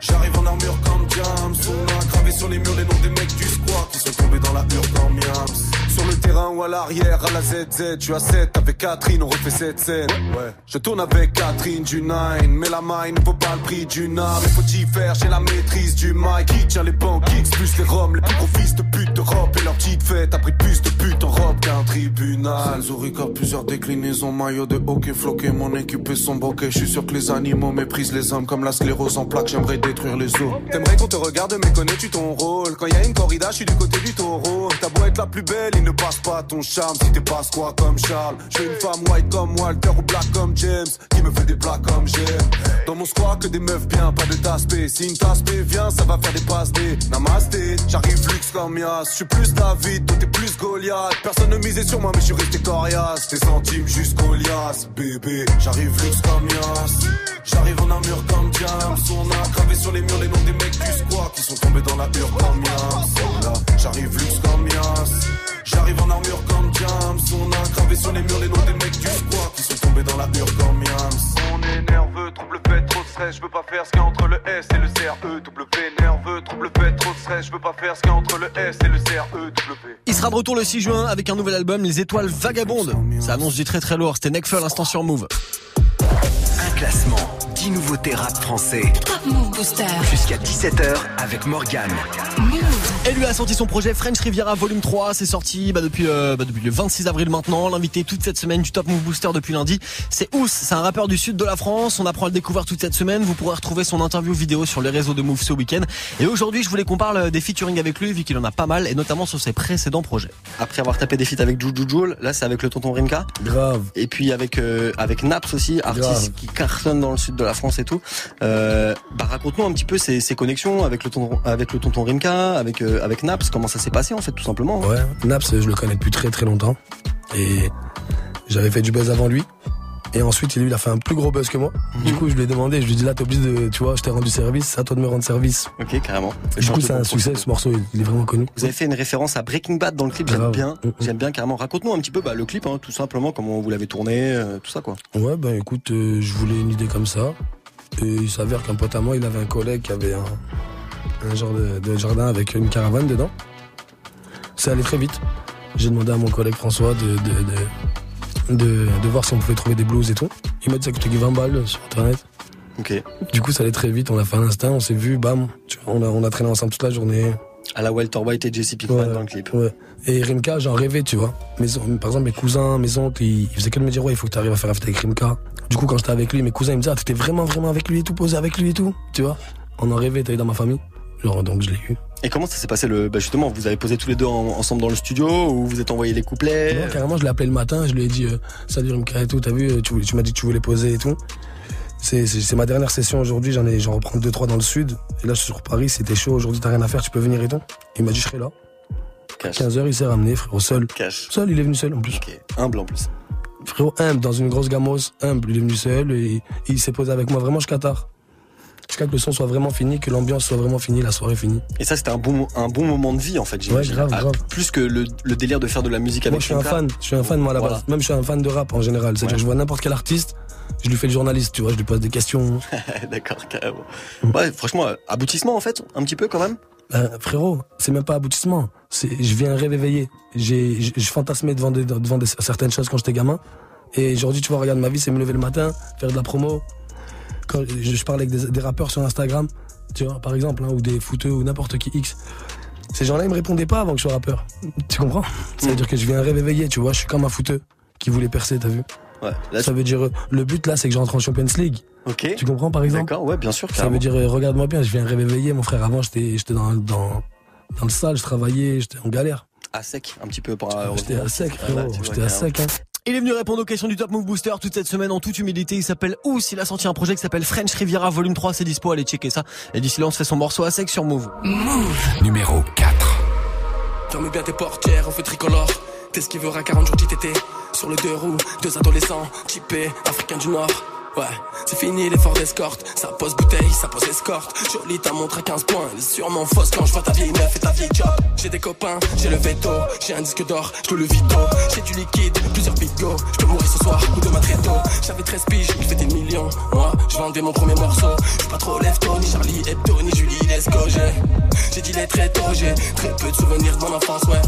J'arrive en armure comme James. On a gravé sur les murs les noms des mecs du squat qui sont tombés dans la hure comme Yams. Sur le terrain ou à l'arrière, à la ZZ, tu as 7 avec Catherine, on refait cette scène. Ouais, je tourne avec Catherine du 9, mais la mine vaut pas le prix d'une arme. Il faut y faire, j'ai la maîtrise du mic. Qui tient les banques, plus les roms, les plus gros fils de pute d'Europe. Et leur petite fête a pris plus de pute en robe qu'un tribunal. Zurich a plusieurs déclinaisons, maillot de hockey floqué, mon équipe est son bokeh. Je suis sûr que les animaux méprisent les hommes comme la sclérose en plaques, j'aimerais détruire les os. T'aimerais qu'on te regarde, mais connais-tu ton rôle? Quand y a une corrida, je suis du côté du taureau. T'as beau être la plus belle, il ne passe pas ton charme si t'es pas quoi comme Charles. J'ai une femme white comme Walter ou black comme James qui me fait des plats comme j'aime. Dans mon squat que des meufs bien, pas de taspé. Si une taspé vient, ça va faire des passes des namasté. J'arrive luxe comme Yas, je suis plus David, toi t'es plus Goliath. Personne ne misait sur moi, mais je suis resté coriace. Des centimes jusqu'au lias, bébé. J'arrive luxe comme Yas. J'arrive en armure comme James. On a gravé sur les murs les noms des mecs du squat qui sont tombés dans la hure comme Yas. J'arrive luxe comme Yas. J'arrive en armure comme James. On a gravé sur les murs les noms des mecs du squat qui sont tombés dans la hure comme Yams. On est nerveux, trouble fait, trop de stress. Je veux pas faire ce qu'il y a entre le S et le CRE. W nerveux, trouble fait, trop de stress. Je veux pas faire ce qu'il y a entre le S et le CRE. W. Il sera de retour le 6 juin avec un nouvel album, Les Étoiles Vagabondes. Ça annonce du très très lourd. C'était Necfeu à l'instant sur Move. Un classement, 10 nouveautés rap français. Top Move Booster. Jusqu'à 17h avec Morgane. Et lui a sorti son projet French Riviera Volume 3. C'est sorti bah, depuis, euh, bah, depuis le 26 avril maintenant. L'invité toute cette semaine du Top Move Booster depuis lundi, c'est Ous. C'est un rappeur du sud de la France. On apprend à le découvrir toute cette semaine. Vous pourrez retrouver son interview vidéo sur les réseaux de Move ce week-end. Et aujourd'hui, je voulais qu'on parle des featuring avec lui, vu qu'il en a pas mal, et notamment sur ses précédents projets. Après avoir tapé des feats avec Juju Joule, là c'est avec le tonton Rimka. Grave. Et puis avec euh, avec Naps aussi, artiste Grave. qui cartonne dans le sud de la France et tout. Euh, bah raconte-nous un petit peu ses, ses connexions avec le tonton avec le tonton Rimka, avec euh, avec Naps. Comment ça s'est passé en fait tout simplement. Ouais, Naps, je le connais depuis très très longtemps. Et j'avais fait du buzz avant lui. Et ensuite, lui, il a fait un plus gros buzz que moi. Mhm. Du coup, je lui ai demandé, je lui ai dit là, t'es obligé de, tu vois, je t'ai rendu service, c'est à toi de me rendre service. Ok, carrément. Du coup, c'est un succès, ce morceau, il- est vraiment connu. Vous avez fait une référence à Breaking Bad dans le clip, j'aime bien, j'aime bien carrément. Raconte-nous un petit peu bah, le clip, hein, tout simplement, comment vous l'avez tourné, euh, tout ça quoi. Ouais, ben écoute, euh, je voulais une idée comme ça. Et il s'avère qu'un pote à moi, il avait un collègue qui avait un, un genre de, de jardin avec une caravane dedans. Ça allait très vite. J'ai demandé à mon collègue François de, de, de, voir si on pouvait trouver des blues et tout. Il m'a dit ça coûtait que 20 balles sur internet. Ok. Du coup, ça allait très vite. On a fait un instinct, on s'est vu, bam. Tu vois, on, a, on a traîné ensemble toute la journée. À la Walter White et Jesse Pinkman dans le clip. Ouais. Et Rimka, j'en rêvais, tu vois. Mes, par exemple, mes cousins, mes oncles, ils, ils faisaient que de me dire, ouais, il faut que tu arrives à faire feat avec Rimka. Du coup, quand j'étais avec lui, mes cousins, ils me disaient, ah, t'étais vraiment, vraiment avec lui et tout, posé avec lui et tout, tu vois. On en rêvait, t'es dans ma famille. Genre, donc je l'ai eu. Et comment ça s'est passé le bah justement vous avez posé tous les deux en- ensemble dans le studio ou vous êtes envoyé les couplets? Non, carrément, je l'ai appelé le matin, je lui ai dit, euh, salut Rimka et tout, t'as vu, euh, tu, tu m'as dit que tu voulais poser et tout. C'est, ma dernière session aujourd'hui, j'en ai, j'en reprends deux, trois dans le sud. Et là, je suis sur Paris, c'était chaud, aujourd'hui t'as rien à faire, tu peux venir et tout. Il m'a dit, je serai là. 15h, il s'est ramené, frérot, seul. Cash. Seul, il est venu seul en plus. Humble en plus. Frérot, humble, dans une grosse gamos, humble, il est venu seul et il s'est posé avec moi vraiment jusqu'à tard. Jusqu'à que le son soit vraiment fini, que l'ambiance soit vraiment finie, la soirée finie. Et ça c'était un bon un bon moment de vie en fait. j'imagine. grave, Ah, grave. Plus que le, le délire de faire de la musique Moi, avec je suis un fan, je suis un fan, moi, à la Voilà. base. Même, je suis un fan de rap en général. C'est-à-dire, Ouais. que je vois n'importe quel artiste, je lui fais le journaliste, tu vois, je lui pose des questions. (laughs) D'accord, carrément. Ouais, franchement, aboutissement en fait, un petit peu quand même. Euh, frérot, c'est même pas aboutissement. Je viens rêve éveillé. J'ai, je je fantasmais devant, des, devant des- certaines choses quand j'étais gamin. Et aujourd'hui, tu vois, regarde, ma vie, c'est me lever le matin, faire de la promo. Quand je, parle avec des, des rappeurs sur Instagram, tu vois, par exemple, hein, ou des footeux ou n'importe qui X. Ces gens-là, ils me répondaient pas avant que je sois rappeur. (laughs) Tu comprends? Ça veut dire que je viens un rêve éveillé, tu vois, je suis comme un footeux qui voulait percer, t'as vu? Ouais. Ça veut dire, euh, le but là, c'est que je rentre en Champions League. Ok. Tu comprends, par exemple? D'accord, ouais, bien sûr. Ça carrément. veut dire, euh, regarde-moi bien, je viens un rêve éveillé, mon frère. Avant, j'étais, j'étais dans, dans, dans le sale, je travaillais, j'étais en galère. à sec un petit peu pour. euh, J'étais à sec, frérot. J'étais à sec, hein. Il est venu répondre aux questions du Top Move Booster toute cette semaine en toute humilité. Il s'appelle Ous. Il a sorti un projet qui s'appelle French Riviera Volume 3. C'est dispo. Allez checker ça. Et d'ici là, on se fait son morceau à sec sur Move. Numéro 4. Ferme bien tes portières, on fait tricolore. T'esquivera 40 jours d'ITT. Sur le deux roues, deux adolescents, typés, africains du Nord. Ouais, c'est fini l'effort d'escorte. Ça pose bouteille, ça pose escorte. Jolie, ta montre à 15 points. Elle est sûrement fausse quand je vois ta vieille meuf et ta vieille job. J'ai des copains, j'ai le veto. J'ai un disque d'or, je le vito. J'ai du liquide, plusieurs bigots. Je peux mourir ce soir ou demain très tôt. J'avais 13 piges, il fait des millions. Moi, je vendais mon premier morceau. Je pas trop lève-tôt, ni Charlie Hebdo, ni Julie. J'ai j'ai dit les très tôt, j'ai très peu de souvenirs de mon enfance, ouais.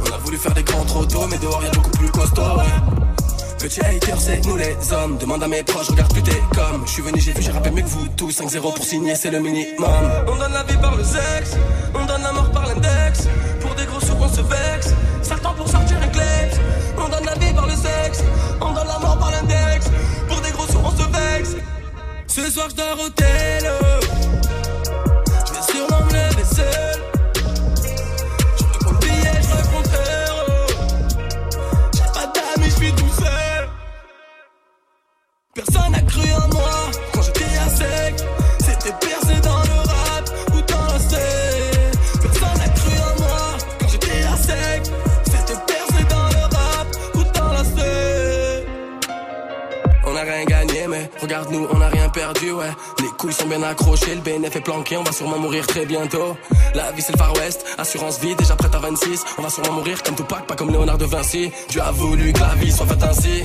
On a voulu faire des grands trop tôt, mais dehors y'a beaucoup plus costaud, ouais. Petit hater, c'est nous les hommes. Demande à mes proches, regarde plus t'es comme. Je suis venu, j'ai vu, j'ai rappelé mieux que vous tous. 5-0 pour signer, c'est le minimum. On donne la vie par le sexe, on donne la mort par l'index. Pour des gros sous, on se vexe. Ça pour sortir un. On donne la vie par le sexe, on donne la mort par l'index. Pour des gros sous, on se vexe. Ce soir, je dors au tel. Je vais sûrement me lever. Cru en moi quand j'étais à sec. C'était percé dans le rap ou dans la scène. Personne n'a cru en moi quand j'étais à sec. C'était percé dans le rap ou dans la scène. On a rien gagné, mais regarde-nous, on a rien perdu, ouais. Les couilles sont bien accrochées, le BNF est planqué, on va sûrement mourir très bientôt. La vie c'est le Far West, assurance vie, déjà prête à 26. On va sûrement mourir comme Tupac, pas comme Léonard de Vinci. Dieu a voulu que la vie soit faite ainsi.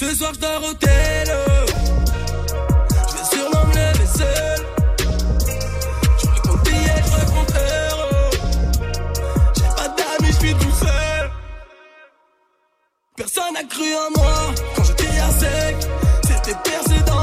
Ce soir, je dors au. Je vais me lever seul. Je compte billet, je raconte heureux. J'ai pas d'amis, je suis tout seul. Personne n'a cru en moi quand j'étais à sec. C'était percé dans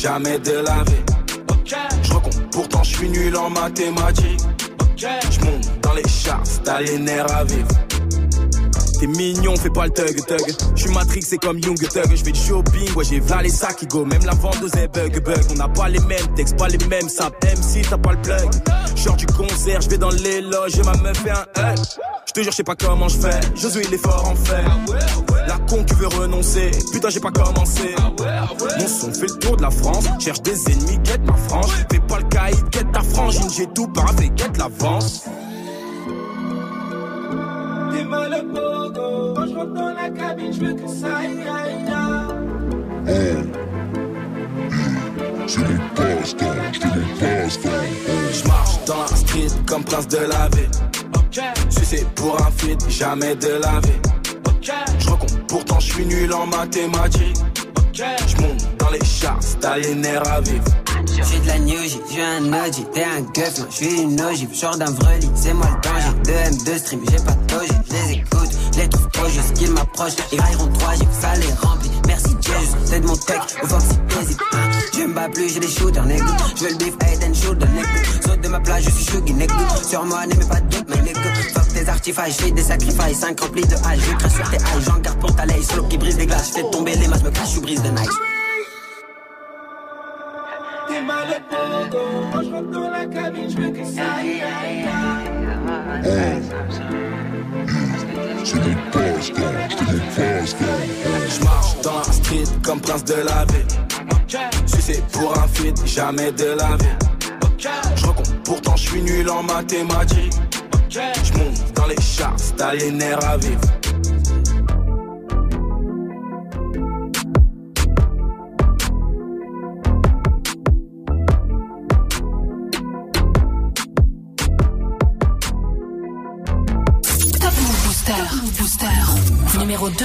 jamais de laver. Je recompte, pourtant je suis nul en mathématiques. Je monte dans les charts, t'as les nerfs à vivre. T'es mignon, fais pas le thug thug. J'suis Matrix, c'est comme Young Thug. J'fais du shopping, ouais, j'ai valé ça qui go. Même la vendeuse est bug bug. On n'a pas les mêmes textes, pas les mêmes saps. Même si t'as pas le plug. Genre du concert, j'vais dans les loges et ma meuf fait un hug. J'te jure, j'sais pas comment j'fais. Josué, il est fort en fait. Con qui veut renoncer. Putain, j'ai pas commencé. Mon son fait le tour de la France. Cherche des ennemis, quête ma frange. Fais pas le caïd, quête ta frangine. J'ai tout paraffé, quête l'avance. Mal au pogo. Quand je rentre dans la cabine, je veux que ça aille, aille, aille. C'est mon passe-temps, je. Je marche dans la street comme prince de la ville. Si c'est pour un feat, jamais de la vie. Je recompte, pourtant je suis nul en mathématiques. Je monte dans les charts, t'as les nerfs à vivre. J'suis de la New J, j'suis un OG, t'es un gueuf, moi j'suis une ogive, genre d'un vreli, c'est moi le danger. 2 M2 stream, j'ai pas de logique, j'les écoute, j'les trouve trop juste qu'ils m'approchent. Ils railleront 3 G, ça les remplit. Merci Jesus, c'est de mon tech, au Fox t'hésites. Hein. Je me bats plus, j'ai des shooters, négro. J'veux le beef, head and shoulder, négro. Saute de ma plage, je suis chuggy, négro. Sur moi, n'aimez pas de doute, mais négro. Fuck tes artifices, j'fais des sacrifices, 5 remplis de hache. Je crache sur tes haches, j'en garde pour ta laisse. Solo qui brise des glaces, j'fais tomber les masses, me cache, je brise de pogo. Quand je rentre dans la cabine, je veux que ça aille, aille, aille. C'est mon passe-temps, je fais mon marche dans la street comme prince de la ville. C'est pour un feat, jamais de la vie. Je pourtant je suis nul en mathématiques. Je monte dans les charts, t'as les nerfs à vivre. Top Booster. Booster. Numéro 2.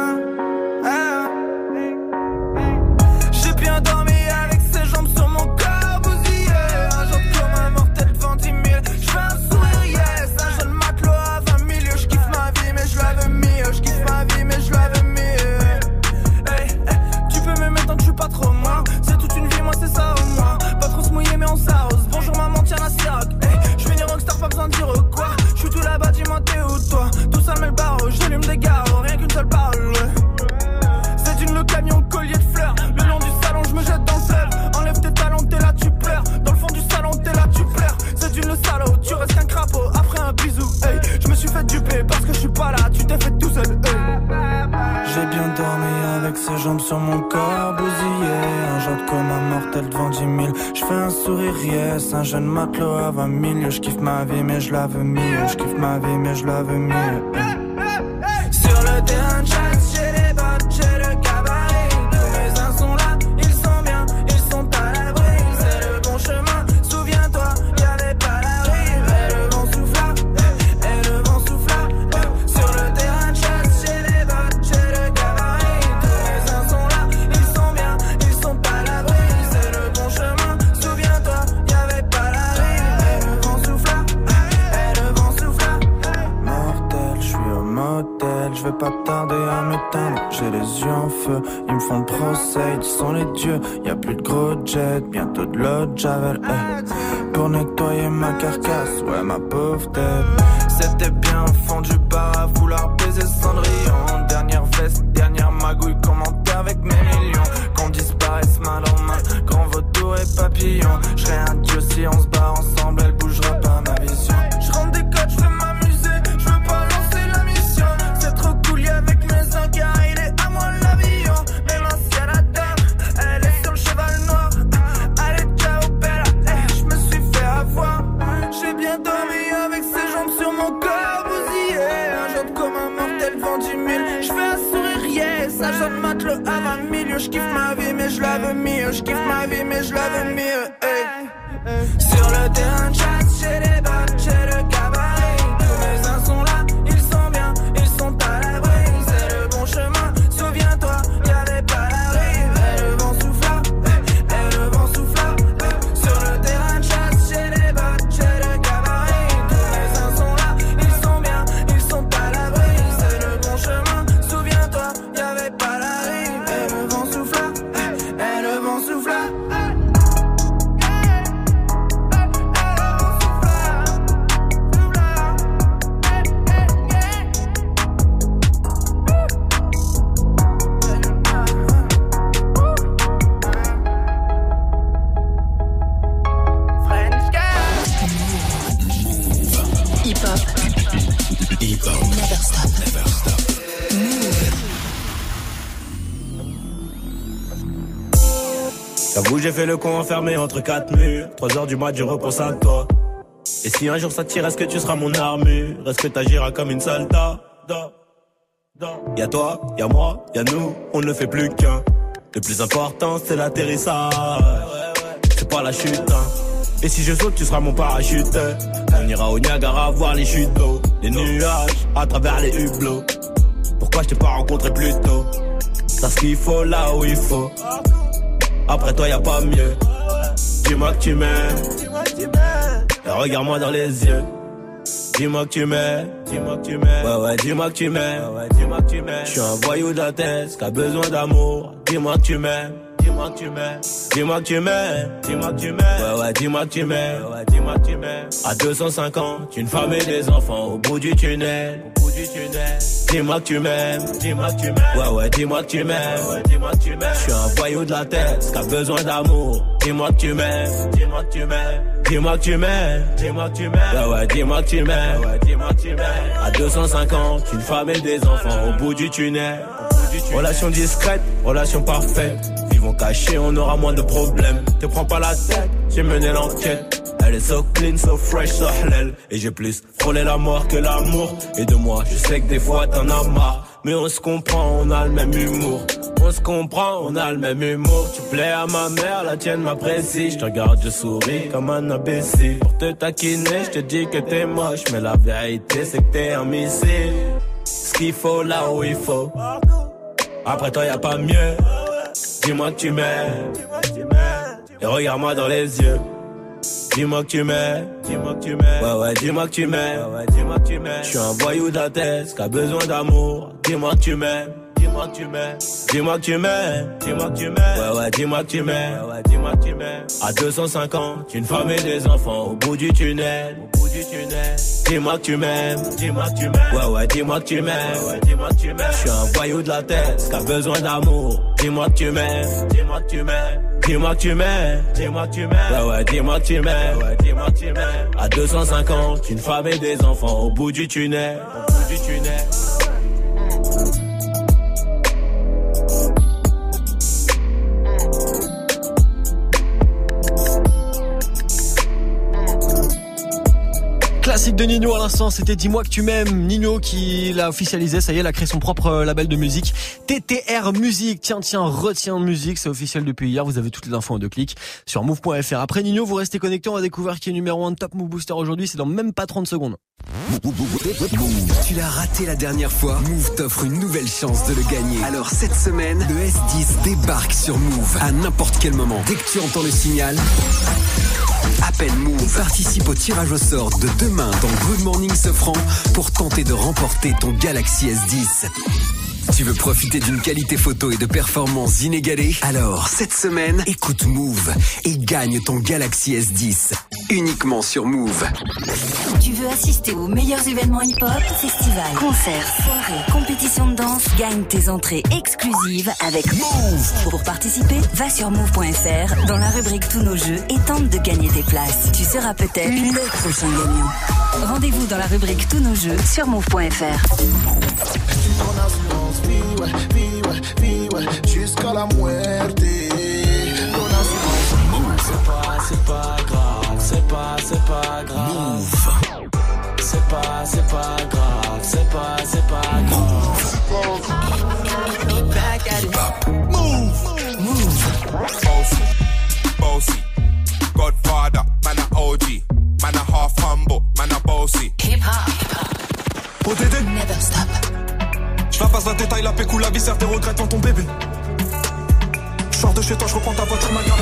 Bonjour maman, tiens la Ciroc hey, Je vais dire rockstar, pas besoin de dire quoi. Je suis tout là-bas, dis-moi t'es où toi? Tout ça met le barreau, j'allume des garrots Rien qu'une seule parole ouais. C'est d'une le camion, collier de fleurs. Le long du salon, je me jette dans le fleuve. Enlève tes talons, t'es là, tu pleures. Dans le fond du salon, t'es là, tu pleures. C'est d'une le salaud, tu restes qu'un crapaud. Après un bisou, hey Je me suis fait duper parce que je suis pas là. Tu t'es fait tout seul, j'ai bien dormi avec ses jambes sur mon corps mortel devant 10 000 Je fais un sourire yes Un jeune matelot à 20 000 Je kiffe ma vie mais je la veux mieux Je kiffe ma vie mais je la veux mieux Sur le terrain les dieux. Y a plus de gros jet, bientôt de l'eau de javel. hey. Pour nettoyer ma carcasse, ouais ma pauvre tête. C'était bien fond du bar à vouloir J'avoue, j'ai fait le con enfermé entre quatre murs. 3 heures du mat, je repense à toi. Et si un jour ça tire, est-ce que tu seras mon armure? Est-ce que t'agiras comme une soldat? Da, da. Y'a toi, y'a moi, y'a nous, on ne fait plus qu'un. Le plus important, c'est l'atterrissage. C'est pas la chute, hein. Et si je saute, tu seras mon parachute. On ira au Niagara voir les chutes d'eau, les nuages à travers les hublots. Pourquoi je t'ai pas rencontré plus tôt? T'as ce qu'il faut là où il faut. Après toi, y a pas mieux. Dis-moi que tu m'aimes. Regarde-moi dans les yeux. Dis-moi que tu m'aimes. Dis-moi que tu m'aimes. Ouais, ouais, dis-moi que tu m'aimes. Ouais, ouais, dis-moi que tu m'aimes. Je suis un voyou de la tête qui a besoin d'amour. Dis-moi que tu m'aimes. Dis-moi que tu m'aimes. Dis-moi que tu m'aimes. Dis-moi que tu m'aimes. Ouais, ouais, dis-moi que tu m'aimes. Ouais, ouais, dis-moi que tu m'aimes. À 250, une femme et des enfants au bout du tunnel. Au bout du tunnel. Dis-moi que tu m'aimes. Dis-moi que tu m'aimes. Ouais, ouais, dis-moi que tu m'aimes. Dis-moi que tu m'aimes. Je suis un voyou de la tête qui a besoin d'amour. Dis-moi que tu m'aimes. Dis-moi que tu m'aimes. Dis-moi que tu m'aimes. Dis-moi que tu m'aimes. Ouais, ouais, dis-moi que tu m'aimes. Ouais, dis-moi que tu m'aimes. À 250, une femme et des enfants. Au bout du tunnel. Relation discrète, relation parfaite. On aura moins de problèmes. Te prends pas la tête, j'ai mené l'enquête. Elle est so clean, so fresh, so halal. Et j'ai plus frôlé la mort que l'amour. Et de moi, je sais que des fois t'en as marre. Mais on se comprend, on a le même humour. On se comprend, on a le même humour. Tu plais à ma mère, la tienne m'apprécie. Je te regarde, je souris comme un imbécile. Pour te taquiner, je te dis que t'es moche. Mais la vérité, c'est que t'es un missile. Ce qu'il faut là où il faut. Après toi, y a pas mieux. Dis-moi que tu m'aimes. Et regarde-moi dans les yeux. Dis-moi que tu m'aimes, dis-moi que tu m'aimes. Ouais, ouais, dis-moi que tu m'aimes. Dis-moi que tu m'aimes. Je suis un voyou tête qui a besoin d'amour. Dis-moi que tu m'aimes. Dis-moi que tu m'aimes. Dis-moi que tu m'aimes. Dis-moi que tu m'aimes. Ouais, ouais, dis-moi que tu m'aimes. Ouais, ouais, dis-moi que tu m'aimes. À 250, une femme et des enfants au bout du tunnel. Au bout du tunnel. Dis-moi que tu m'aimes. Dis-moi que tu m'aimes. Ouais, ouais, dis-moi que tu m'aimes. Dis-moi que tu m'aimes. Je suis un voyou de la tête qui besoin d'amour. Dis-moi que tu m'aimes. Dis-moi que tu m'aimes. Dis-moi que tu m'aimes, dis-moi que tu m'aimes, ouais ouais, dis-moi que tu m'aimes, dis-moi que tu m'aimes. À 250, une femme et des enfants au bout du tunnel, au bout du tunnel. Classique de Nino à l'instant, c'était Dis-moi que tu m'aimes. Nino qui l'a officialisé, ça y est, il a créé son propre euh, label de musique. TTR Musique. Tiens, tiens, retiens musique, c'est officiel depuis hier. Vous avez toutes les infos en deux clics sur move.fr. Après Nino, vous restez connectés, on va découvrir qui est numéro 1 de Top Move Booster aujourd'hui. C'est dans même pas 30 secondes. Tu l'as raté la dernière fois Move t'offre une nouvelle chance de le gagner. Alors cette semaine, le S10 débarque sur Move à n'importe quel moment. Dès que tu entends le signal, appelle Move. Participe au tirage au sort de demain dans Good Morning Sofran pour tenter de remporter ton Galaxy S10. Tu veux profiter d'une qualité photo et de performances inégalées Alors, cette semaine, écoute Move et gagne ton Galaxy S10. Uniquement sur Move. Tu veux assister aux meilleurs événements hip-hop, festivals, concerts, soirées, compétitions de danse Gagne tes entrées exclusives avec Move. Pour participer, va sur move.fr dans la rubrique Tous nos jeux et tente de gagner tes places. Tu seras peut-être le prochain gagnant. Rendez-vous dans la rubrique Tous nos jeux sur move.fr. Ouais, vie, ouais, jusqu'à la muerte. C'est pas, c'est pas grave, c'est pas, c'est pas grave. C'est pas, c'est pas grave,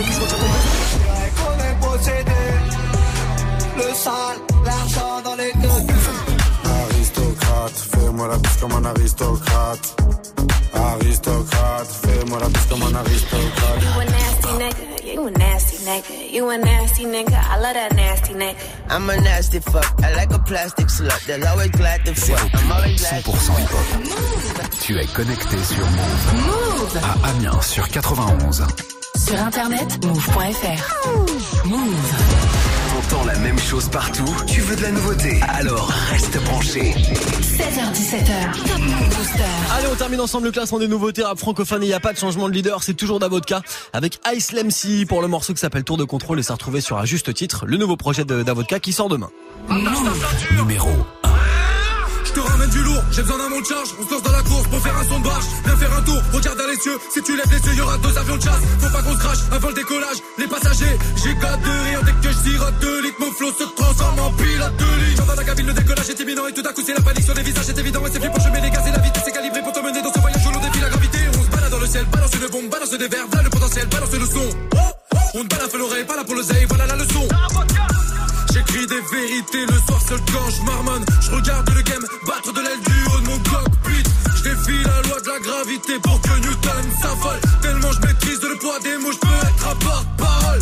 vie, je retire ton qu'on est possédé. Le sale, l'argent dans les deux. Aristocrate, fais-moi la bise comme un aristocrate. Aristocrate, fais-moi la bise comme un aristocrate. You a nasty nigga, you a nasty nigga, you a nasty nigga, I love that nasty nigga. I'm a nasty fuck, I like a plastic slut, they're always glad to fuck. I'm always glad 100% hip hop. Tu es connecté sur Move. Move! À Amiens sur 91. Sur internet, move.fr. Move. Entends la même chose partout, tu veux de la nouveauté? Alors reste branché. 16h17h. Top Move Booster. Allez, on termine ensemble le classement des nouveautés rap francophone. Il n'y a pas de changement de leader, c'est toujours Davodka avec Ice Lemcy pour le morceau qui s'appelle Tour de contrôle et s'est retrouvé sur un juste titre, le nouveau projet de Davodka qui sort demain. Numéro j'ai besoin d'un monte charge. On se lance dans la course pour faire un son de barge. Viens faire un tour, regarde dans les cieux. Si tu lèves les yeux, y'aura deux avions de chasse. Faut pas qu'on se crache avant le décollage. Les passagers, j'ai gâte de rire dès que je sirote deux litres. Mon flot se transforme en pilote de ligne. J'en la cabine, le décollage est imminent et tout à coup c'est la panique sur les visages. C'est évident et c'est plus pour mets les gaz et la vitesse est calibrée pour te mener dans ce voyage où l'on défie la gravité. On se balade dans le ciel, balance une bombe, balance des verres, voilà le potentiel, balance le son. On ne balafre l'oreille, pas là pour l'oseille, voilà la leçon. J'écris des vérités le soir seul quand je marmonne. Je regarde le game battre de l'aile du haut de mon cockpit. Je défie la loi de la gravité pour que Newton s'affole. Tellement je maîtrise le poids des mots, je peux être à porte-parole.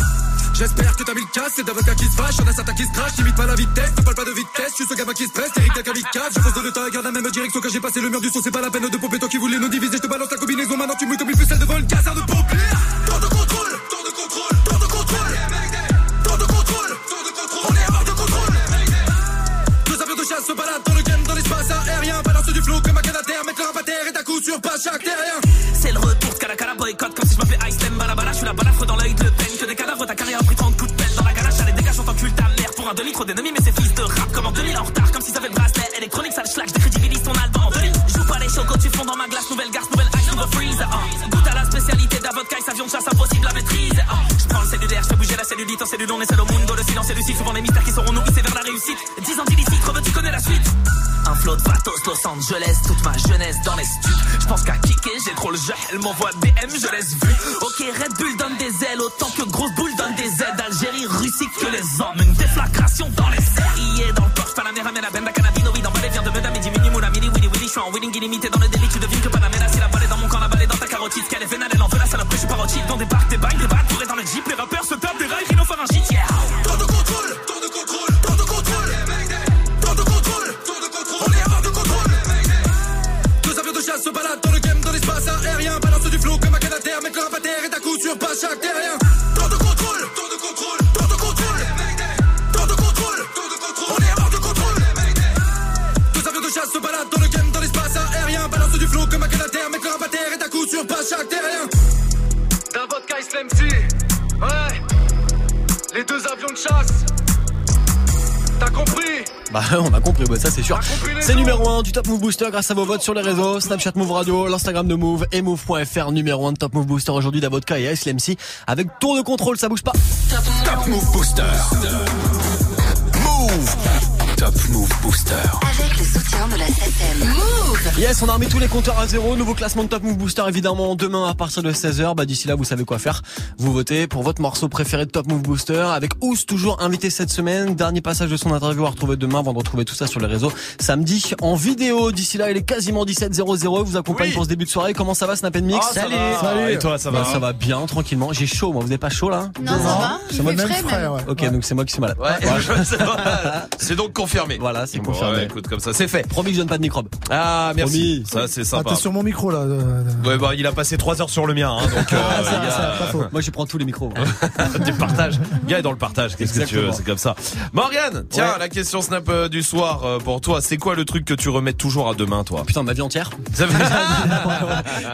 J'espère que t'as mis le casse, c'est d'avocat qui se fâche, y'en a certains qui se crachent, limite pas la vitesse, ne parle pas de vitesse, je suis ce gamin qui se presse, Eric la kamikaze, je fonce dans le et garde la même direction quand j'ai passé le mur du son, c'est pas la peine de pomper, toi qui voulais nous diviser, je te balance la combinaison, maintenant tu comme Bah (laughs) on a compris, bah, ça c'est sûr. C'est numéro 1 du Top Move Booster grâce à vos votes sur les réseaux, Snapchat Move Radio, l'Instagram de Move et Move.fr numéro 1 de Top Move Booster aujourd'hui d'Avodka et SLMC avec tour de contrôle, ça bouge pas. Top Move Booster. Move. Top Move Booster. Avec le soutien de la SACEM. Move Yes, on a remis tous les compteurs à zéro. Nouveau classement de Top Move Booster évidemment demain à partir de 16h. Bah d'ici là, vous savez quoi faire. Vous votez pour votre morceau préféré de Top Move Booster avec Ous toujours invité cette semaine. Dernier passage de son interview à retrouver demain avant de retrouver tout ça sur les réseaux samedi en vidéo. D'ici là, il est quasiment 17h00. Vous accompagne Oui. pour ce début de soirée. Comment ça va Snap Mix? Ah, Salut. Salut. Et toi, ça va? Bah, Ça va bien, tranquillement. J'ai chaud, moi. Vous n'êtes pas chaud là? Non, ça va. C'est moi même frais, frère. même. Ok, donc c'est moi qui suis malade. Ouais, (laughs) ça va. c'est donc confirmé. Voilà, c'est Bon, confirmé. ouais, écoute, comme ça, c'est fait. Promis que je donne pas de microbe. Ah, merci. Promis. Ça, c'est Ah, sympa. t'es sur mon micro là. euh, Ouais, bah, il a passé 3 heures sur le mien, hein, donc, euh, Ah, ça, il y a- ça, pas faux. Moi, je prends tous les micros. (laughs) du partage. Le gars est dans le partage. Qu'est-ce que tu veux. C'est comme ça. Morgane, tiens, Ouais. la question snap euh, du soir euh, pour toi. C'est quoi le truc que tu remets toujours à demain, toi? Putain, ma vie entière. (laughs) Ça veut-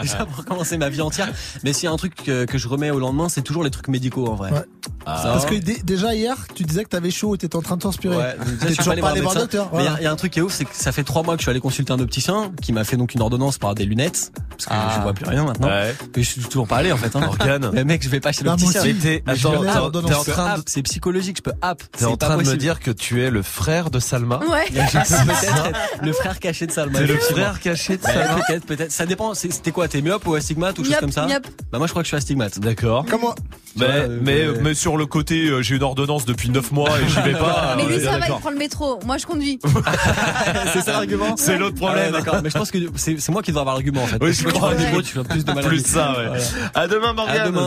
Déjà (laughs) pour commencer ma vie entière. Mais s'il y a un truc que, que je remets au lendemain, c'est toujours les trucs médicaux en vrai. Ouais. Ah. Parce que dé- déjà hier, tu disais que t'avais chaud et t'étais en train de transpirer. Ouais, donc déjà, T'es je suis toujours pas pas allé voir docteur. Il y a- voilà. il y, a un truc qui est ouf, c'est que ça fait trois mois que je suis allé consulter un opticien qui m'a fait donc une ordonnance par des lunettes parce que Ah. je vois plus rien maintenant. Ouais. Mais je suis toujours pas allé en fait. Hein. Morgane. Mais mec, je vais pas chez Bah, l'opticien. t'es- en train de- c'est psychologique, je peux app. T'es en train de me dire que tu es le frère de Salma Ouais. (laughs) (laughs) Le frère caché de Salma. T'es le frère caché de Salma Peut-être, peut-être. Ça dépend. C'était quoi T'es myope ou astigmate ou chose comme ça. Bah moi je crois que je suis astigmate. D'accord. Comme moi. Mais, Ouais, mais, euh, mais sur le côté, euh, j'ai une ordonnance depuis 9 mois et j'y vais pas. (laughs) Mais euh, lui, ça va, il prend le métro. Moi, je conduis. (laughs) c'est ça l'argument C'est l'autre Ah ouais, problème. D'accord, mais je pense que c'est moi qui devrais avoir l'argument en fait. Oui, je crois. le métro, tu fais plus de mal à Plus ça, ouais. Voilà. À demain, À Morgane. demain.